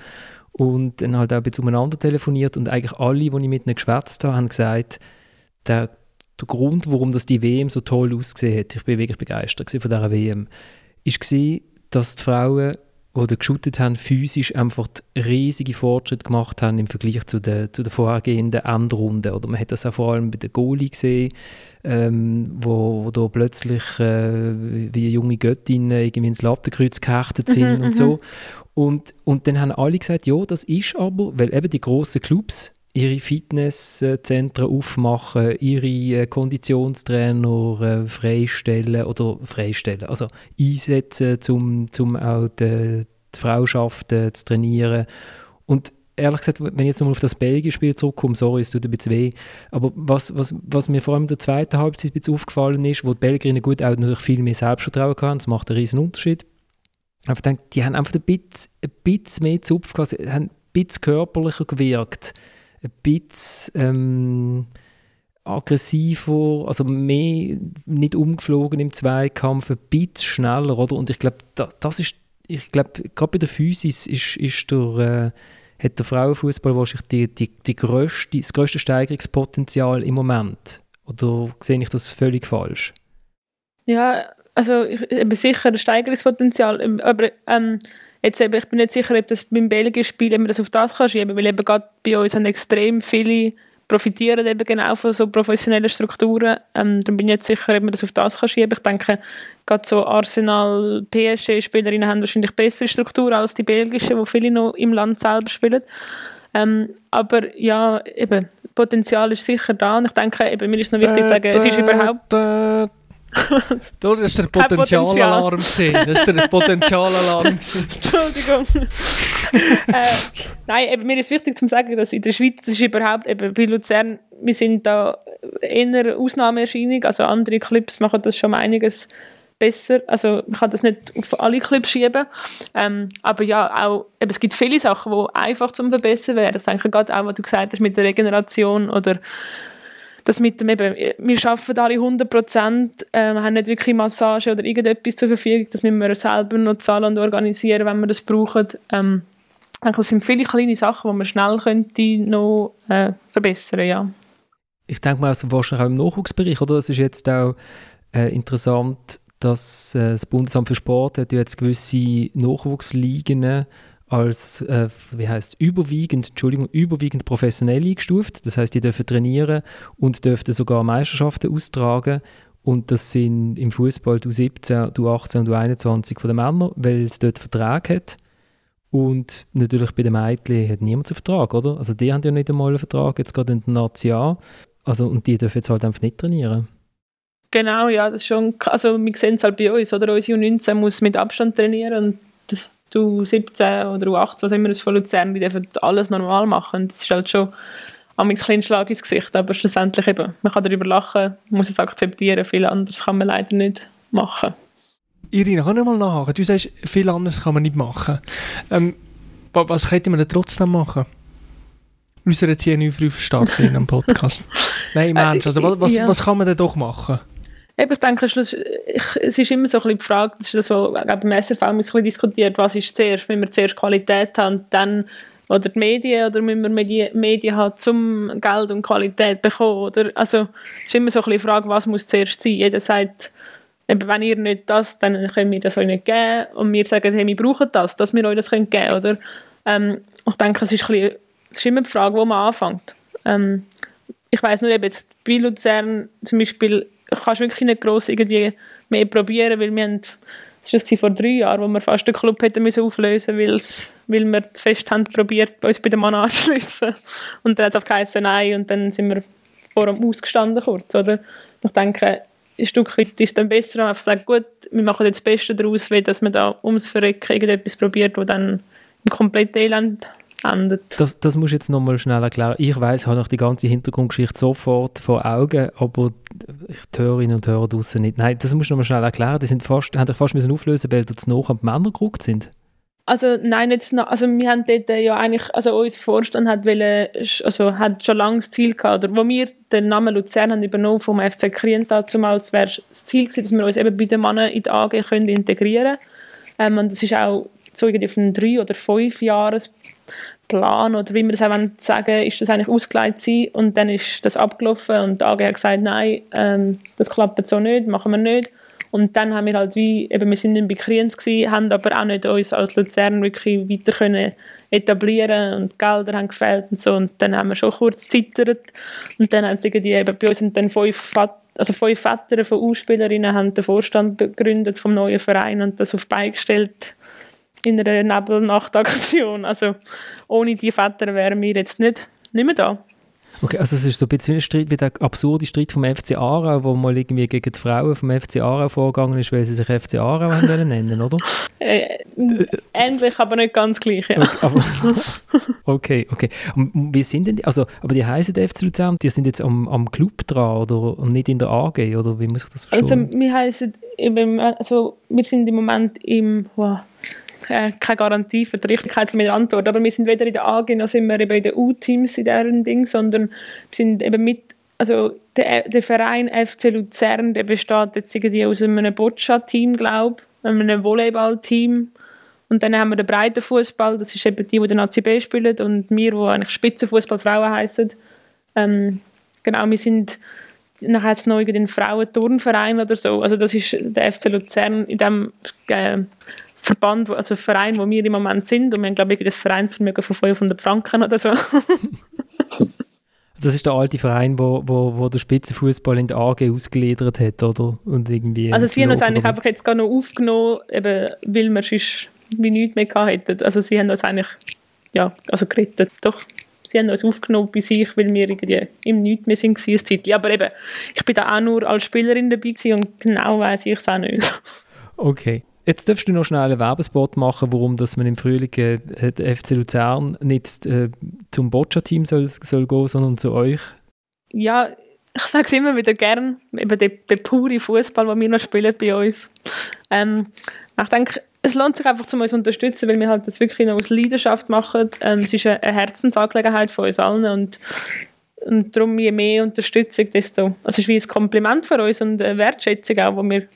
und dann halt auch ein bisschen umeinander telefoniert und eigentlich alle, die ich mit ihnen geschwätzt habe, haben gesagt, der, der Grund, warum das die WM so toll ausgesehen hat, ich bin wirklich begeistert von dieser WM, war, dass die Frauen oder geschootet haben, physisch einfach riesige Fortschritte gemacht haben im Vergleich zu den, zu den vorhergehenden Endrunden. Oder man hat das auch vor allem bei den Goalie gesehen, ähm, wo, wo da plötzlich äh, wie junge Göttinnen irgendwie ins Lattenkreuz gehechtet sind mhm, und so. Mhm. Und, und dann haben alle gesagt, ja, das ist aber, weil eben die grossen Clubs ihre Fitnesszentren aufmachen, ihre äh, Konditionstrainer äh, freistellen oder freistellen, also einsetzen, um zum auch die, die Frauschaften zu trainieren. Und ehrlich gesagt, wenn ich jetzt nochmal auf das Belgien-Spiel zurückkomme, sorry, es tut ein bisschen weh, aber was, was, was mir vor allem in der zweiten Halbzeit ein bisschen aufgefallen ist, wo die Belgierinnen gut auch natürlich viel mehr Selbstvertrauen hatten, das macht einen riesen Unterschied. Ich denke, die haben einfach ein bisschen, ein bisschen mehr Zupf gehabt, haben ein bisschen körperlicher gewirkt ein bisschen ähm, aggressiver, also mehr nicht umgeflogen im Zweikampf, ein bisschen schneller, oder? Und ich glaube, da, das ist, ich glaube, gerade bei der Physis ist, ist der, äh, hat der Frauenfußball wahrscheinlich die, die, die grösste, das grösste Steigerungspotenzial im Moment. Oder sehe ich das völlig falsch? Ja, also ich, bin sicher ein Steigerungspotenzial, aber ähm, Jetzt eben, ich bin nicht sicher, ob das beim Belgien-Spiel, ob man das auf das kann schieben weil eben gerade bei uns haben extrem viele profitieren eben genau von so professionellen Strukturen. Ähm, dann bin ich nicht sicher, ob man das auf das kann schieben Ich denke, gerade so Arsenal, PSG-Spielerinnen haben wahrscheinlich bessere Strukturen als die belgischen, wo viele noch im Land selber spielen. Ähm, aber ja, eben, Potenzial ist sicher da und ich denke, eben, mir ist noch wichtig zu sagen, es ist überhaupt... das ist der Potenzialalarm gesehen. Das ist der Potenzialalarm Entschuldigung. äh, nein, eben, mir ist wichtig zu sagen, dass in der Schweiz das ist überhaupt, eben bei Luzern, wir sind da eher Ausnahmeerscheinung, also andere Clips machen das schon einiges besser. Also man kann das nicht auf alle Clips schieben. Ähm, aber ja, auch, eben, es gibt viele Sachen, die einfach zum Verbessern wären. Das denke ich gerade auch, was du gesagt hast mit der Regeneration oder das mit dem eben, wir arbeiten alle 100 Prozent, äh, haben nicht wirklich Massage oder irgendetwas zur Verfügung, das müssen wir selber noch zahlen und organisieren, wenn wir das brauchen. Ähm, das sind viele kleine Sachen, die man schnell könnte noch äh, verbessern ja. Ich denke mal, also wahrscheinlich auch im Nachwuchsbereich, oder? Es ist jetzt auch äh, interessant, dass äh, das Bundesamt für Sport hat jetzt gewisse Nachwuchsligen als äh, wie heißt überwiegend Entschuldigung überwiegend professionell eingestuft. Das heißt, die dürfen trainieren und dürfen sogar Meisterschaften austragen. Und das sind im Fußball du 17, du 18 und du 21 von den Männern, weil es dort Vertrag hat. Und natürlich bei den Mädchen hat niemand einen Vertrag, oder? Also die haben ja nicht einmal einen Vertrag, jetzt gerade in der Nazi Also, und die dürfen jetzt halt einfach nicht trainieren. Genau, ja, das ist schon, also wir sehen es halt bei uns, oder? Unsere U19 muss mit Abstand trainieren und das, du 17 oder du 18, was immer es von Luzern, die dürfen alles normal machen. Das ist halt schon ein kleiner Schlag ins Gesicht, aber schlussendlich eben, man kann darüber lachen, muss es akzeptieren, viel anderes kann man leider nicht machen. Irina, kann ich mal nachhaken? Du sagst, viel anderes kann man nicht machen. Ähm, was könnte man denn trotzdem machen? Unser jetzt hier nicht früh starten in einem Podcast. Nein, Mensch, also was, was, was kann man denn doch machen? Ich denke, es ist immer so ein bisschen die Frage, das ist das, was ein bisschen diskutiert, was ist zuerst, wenn wir zuerst Qualität haben, dann oder die Medien, oder müssen wir Medien, Medien haben, um Geld und Qualität bekommen, oder? Also, es ist immer so ein bisschen die Frage, was muss zuerst sein. Jeder sagt, eben, wenn ihr nicht das, dann können wir das euch nicht geben, und wir sagen, hey, wir brauchen das, dass wir euch das geben können, oder? Ähm, ich denke, es ist, ein bisschen, es ist immer die Frage, wo man anfängt. Ähm, ich weiß nur, eben jetzt bei Luzern zum Beispiel kannst wirklich nicht gross irgendwie mehr probieren, weil wir haben das war vor drei Jahren, wo wir fast den Club hätten müssen auflösen mussten, weil wir zu fest haben probiert, uns bei dem Mann anzuschliessen. Und dann hat es auch geheißen, nein, und dann sind wir vor dem ausgestanden kurz, oder? Ich denke, ein Stück weit ist dann besser, wenn man einfach sagt, gut, wir machen jetzt das Beste daraus, dass man da ums Verrecken irgendetwas probiert, das dann im kompletten Elend endet. Das, das musst du jetzt nochmal schnell erklären. Ich weiß, ich habe noch die ganze Hintergrundgeschichte sofort vor Augen, aber die Hörerinnen und Hörer draußen nicht. Nein, das musst du nochmal schnell erklären. Die sind fast, haben dich fast müssen auflösen, weil sie noch an die Männer gerückt sind. Also nein, jetzt noch, also wir haben dort ja eigentlich, also unser Vorstand hat, wollen, also hat schon lange das Ziel gehabt, oder wo wir den Namen Luzern haben übernommen vom FC Kriental zumal, wäre das Ziel gewesen, dass wir uns eben bei den Männern in die AG können integrieren können. Ähm, und das ist auch so irgendwie auf einen drei- oder fünf Jahresplan oder wie wir das auch sagen ist das eigentlich ausgeleitet sein und dann ist das abgelaufen und die AG hat gesagt, nein, ähm, das klappt so nicht, machen wir nicht. Und dann haben wir halt wie, eben wir sind in Bekriens gewesen, haben aber auch nicht uns als Luzern wirklich weiter können etablieren und Gelder haben gefehlt und so. Und dann haben wir schon kurz zittert und dann haben sie irgendwie eben bei uns sind dann fünf, also fünf Väter von Ausspielerinnen haben den Vorstand gegründet vom neuen Verein und das auf beigestellt in einer Nebelnachtaktion. Also ohne die Väter wären wir jetzt nicht, nicht mehr da. Okay, also es ist so ein bisschen ein Streit wie der absurde Streit vom FC Aarau, wo mal irgendwie gegen die Frauen vom FC Aarau vorgegangen ist, weil sie sich FC Aarau wollen nennen, oder? Äh, ähnlich, aber nicht ganz gleich, ja. Okay, aber, okay, okay. Und wie sind denn die, also, aber die heißen FC Luzern, die sind jetzt am, am Club dran, oder? Und nicht in der AG, oder wie muss ich das verstehen? Also wir heißen, also wir sind im Moment im, wow, äh, keine Garantie für die Richtigkeit meiner Antwort, aber wir sind weder in der AG noch sind wir eben in den U-Teams in deren Ding, sondern wir sind eben mit, also der, der Verein FC Luzern, der besteht jetzt irgendwie aus einem Boccia-Team, glaube ich, einem Volleyball-Team und dann haben wir den breiten Fußball, das ist eben die, die den ACB spielen und wir, die eigentlich Spitzenfußballfrauen heißen. Ähm, genau, wir sind nachher es noch den Frauenturnverein oder so. Also das ist der FC Luzern in dem äh, Verband, also Verein, wo wir im Moment sind und wir haben, glaube ich, das Vereinsvermögen von 500 Franken oder so. das ist der alte Verein, wo, wo, wo der Spitzenfußball in der AG ausgeliefert hat, oder? Und irgendwie also sie haben uns eigentlich einfach jetzt gar noch aufgenommen, eben, weil wir sonst wie nichts mehr hätten. Also sie haben uns eigentlich, ja, also gerettet, doch. Sie haben uns aufgenommen bei sich, weil wir irgendwie im Nichts mehr sind, eine Zeit. Aber eben, ich bin da auch nur als Spielerin dabei und genau weiß ich es auch nicht. Okay. Jetzt darfst du noch schnell einen Werbespot machen, warum dass man im Frühling äh, der FC Luzern nicht äh, zum Boccia-Team soll, soll gehen, sondern zu euch. Ja, ich sage es immer wieder gern, eben der, der pure Fußball, den wir noch spielen bei uns. Ähm, ich denke, es lohnt sich einfach, um uns zu unterstützen, weil wir halt das wirklich noch aus Leidenschaft machen. Ähm, es ist eine Herzensangelegenheit von uns allen und, und darum je mehr Unterstützung, desto, also es ist wie ein Kompliment für uns und eine Wertschätzung auch, wo wir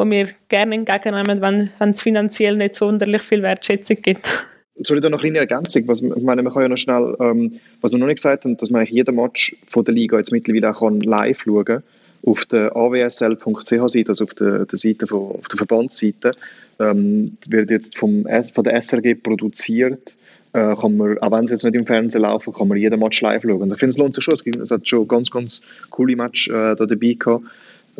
die wir gerne entgegennehmen, wenn, es finanziell nicht sonderlich viel Wertschätzung gibt. Soll ich da noch eine kleine Ergänzung? Was, ich meine, man kann ja noch schnell, ähm, was wir noch nicht gesagt haben, dass man jeden Match von der Liga jetzt mittlerweile auch live schauen kann auf der awsl.ch-Seite, also auf der, der Seite von, auf der Verbandsseite, ähm, wird jetzt vom, von der SRG produziert. Äh, kann man, auch wenn sie jetzt nicht im Fernsehen laufen, kann man jeden Match live schauen. Und ich finde, es lohnt sich schon. Es, gibt, es hat schon ganz, ganz coole Match äh, da dabei gehabt.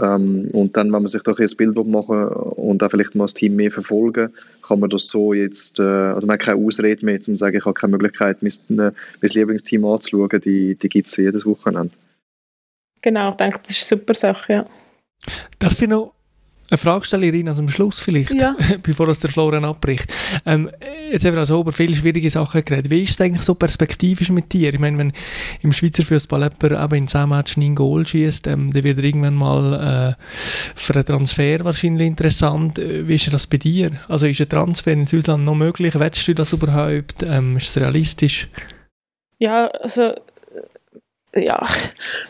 Ähm, und dann, wenn man sich da ein Bild machen und auch vielleicht mal das Team mehr verfolgen, kann man das so jetzt, äh, also man hat keine Ausrede mehr, um zu sagen, ich habe keine Möglichkeit, mein, mein Lieblingsteam anzuschauen, die, die gibt es jedes Wochenende. Genau, ich denke, das ist eine super Sache, ja. Darf ich noch eine Frage stellen, Irina, zum Schluss vielleicht, ja. bevor uns der Florian abbricht. Ähm, jetzt haben wir also über viele schwierige Sachen geredet. Wie ist es eigentlich so perspektivisch mit dir? Ich meine, wenn im Schweizer Fußball jemand in 10 Matchen ein Goal schießt, ähm, dann wird er irgendwann mal äh, für einen Transfer wahrscheinlich interessant. Äh, wie ist das bei dir? Also ist ein Transfer ins Ausland noch möglich? Wettest du das überhaupt? Ähm, ist es realistisch? Ja, also ja,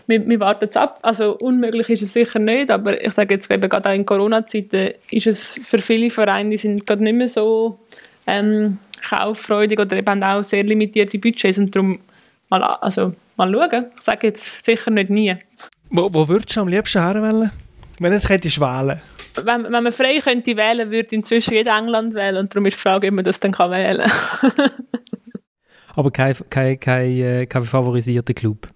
wir, wir warten es ab. Also unmöglich ist es sicher nicht, aber ich sage jetzt eben gerade auch in Corona-Zeiten ist es für viele Vereine, die sind gerade nicht mehr so ähm, kauffreudig oder eben auch sehr limitierte Budgets und darum mal, also, mal schauen. Ich sage jetzt sicher nicht nie. Wo, wo würdest du am liebsten herwählen? Wenn es könntest wählen wenn, wenn man frei könnte wählen, würde inzwischen jeder England wählen und darum ist die Frage, ob man das dann kann wählen kann. aber kein, kein, kein, äh, kein favorisierter Club?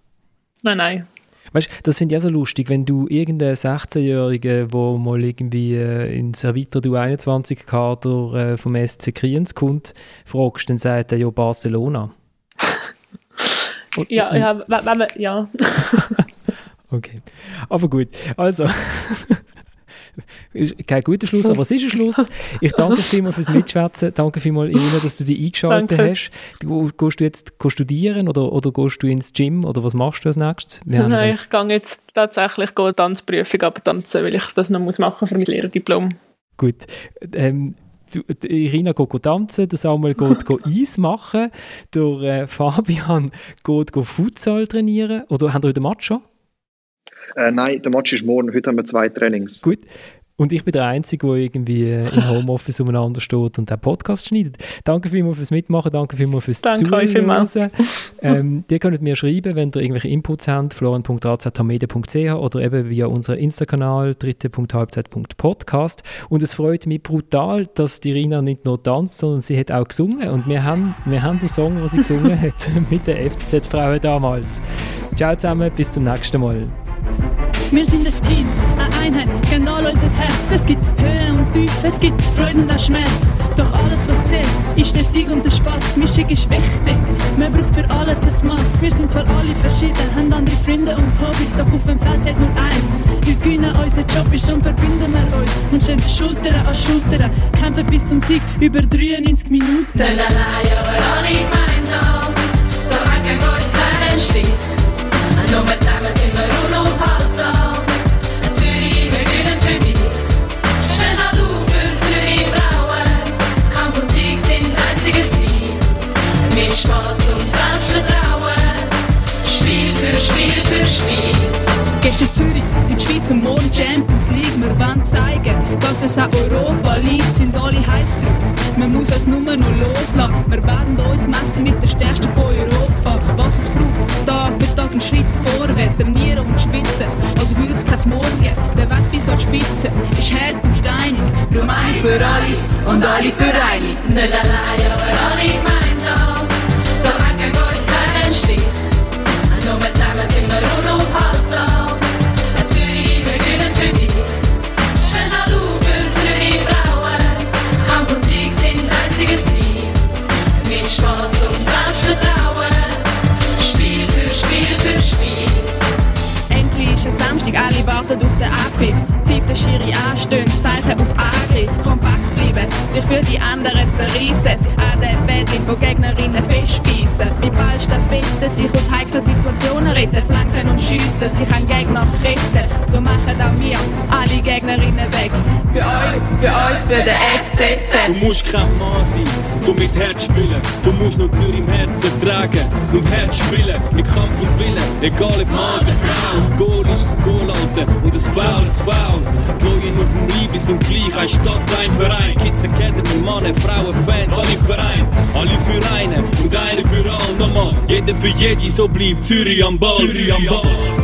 Nein, nein. Weißt du, das finde ich auch so lustig, wenn du irgendeinen 16-Jährigen, der mal irgendwie äh, ins erweiterte U21-Kader äh, vom SC Kriens kommt, fragst, dann sagt er ja Barcelona. Und, ja, ja, ja. okay. Aber gut, also. ist kein guter Schluss, aber es ist ein Schluss. Ich danke vielmals fürs Mitschwätzen. Danke vielmals, Irina, dass du dich eingeschaltet danke. hast. Gehst du jetzt studieren oder, oder gehst du ins Gym oder was machst du als nächstes? Wir Nein, ich gehe jetzt tatsächlich eine Tanzprüfung aber tanzen, weil ich das noch muss machen für mein Lehrerdiplom. Gut. Ähm, Irina geht tanzen, der Samuel geht, geht Eis machen, der äh, Fabian geht, geht Futsal trainieren. Oder haben ihr heute Match schon? Äh, nein, der Match ist morgen. Heute haben wir zwei Trainings. Gut. Und ich bin der Einzige, der irgendwie im Homeoffice umeinander steht und den Podcast schneidet. Danke vielmals fürs Mitmachen, danke vielmals fürs danke Zuhören. Danke vielmals. Ähm, ihr könnt mir schreiben, wenn ihr irgendwelche Inputs habt, florian.razmedia.ch oder eben via unseren Insta-Kanal dritte.halbzeit.podcast. Und es freut mich brutal, dass die Rina nicht nur tanzt, sondern sie hat auch gesungen. Und wir haben, wir haben den Song, den sie gesungen hat, mit den FCZ-Frauen damals. Ciao zusammen, bis zum nächsten Mal. Wir sind das Team, eine Einheit, genau unser Herz. Es gibt Höhe und Tiefe, es gibt Freude und Schmerz. Doch alles, was zählt, ist der Sieg und der Spaß. Mischung ist wichtig, man braucht für alles ein Maß. Wir sind zwar alle verschieden, haben andere Freunde und Hobbys, doch auf dem Feld zählt nur eins. Wir gewinnen, unser Job ist, und verbinden wir uns. Und stehen Schulter an Schulter, kämpfen bis zum Sieg über 93 Minuten. Nein, nein, nein, aber alle gemeinsam, so lange uns keinen Stich. Nur zusammen sind wir unaufhaltsam. Spaß und Selbstvertrauen. Spiel für Spiel für Spiel. Gestern Zürich, in der Schweiz und morgen Champions League. Wir wollen zeigen, dass es auch Europa liegt, sind alle heiß drauf. Man muss es nur noch loslassen. Wir werden uns messen mit der Stärksten von Europa. Was es braucht, Tag für Tag einen Schritt vorwärts, trainieren und schwitzen. Also für uns kein Morgen, der Weg bis an die Spitze ist hart und steinig. Darum eine für alle und alle für eine. Nicht allein, aber alle gemeinsam. Samstag, alle warten auf den Abpfiff. Pfeift der Schiri anstöhnt, Zeichen auf Angriff. Bleiben, sich für die anderen zerreißen, sich an den Bädchen von Gegnerinnen festspießen. Mit Ballstaffetten sich aus heiklen Situationen retten, flanken und schiessen, sich an Gegner retten. So machen auch wir alle Gegnerinnen weg. Für euch, für uns, für den FCZ. Du musst kein Mann sein, so mit Herz spielen. Du musst nur Zürich im Herzen tragen und Herz spielen, mit Kampf und Willen. Egal ob Mann oder Frau, das Goal ist ein Goal, Alter, und das Foul ist Foul. Login auf dem Liebe sind gleich, ein Stadt, ein Verein. Kids Academy, mannen, Frauen, Fans, alle vereint. Alle für einen und eine für all. Nochmal, jeder für jede, so bleibt Zürich am Ball. Zürich am Ball.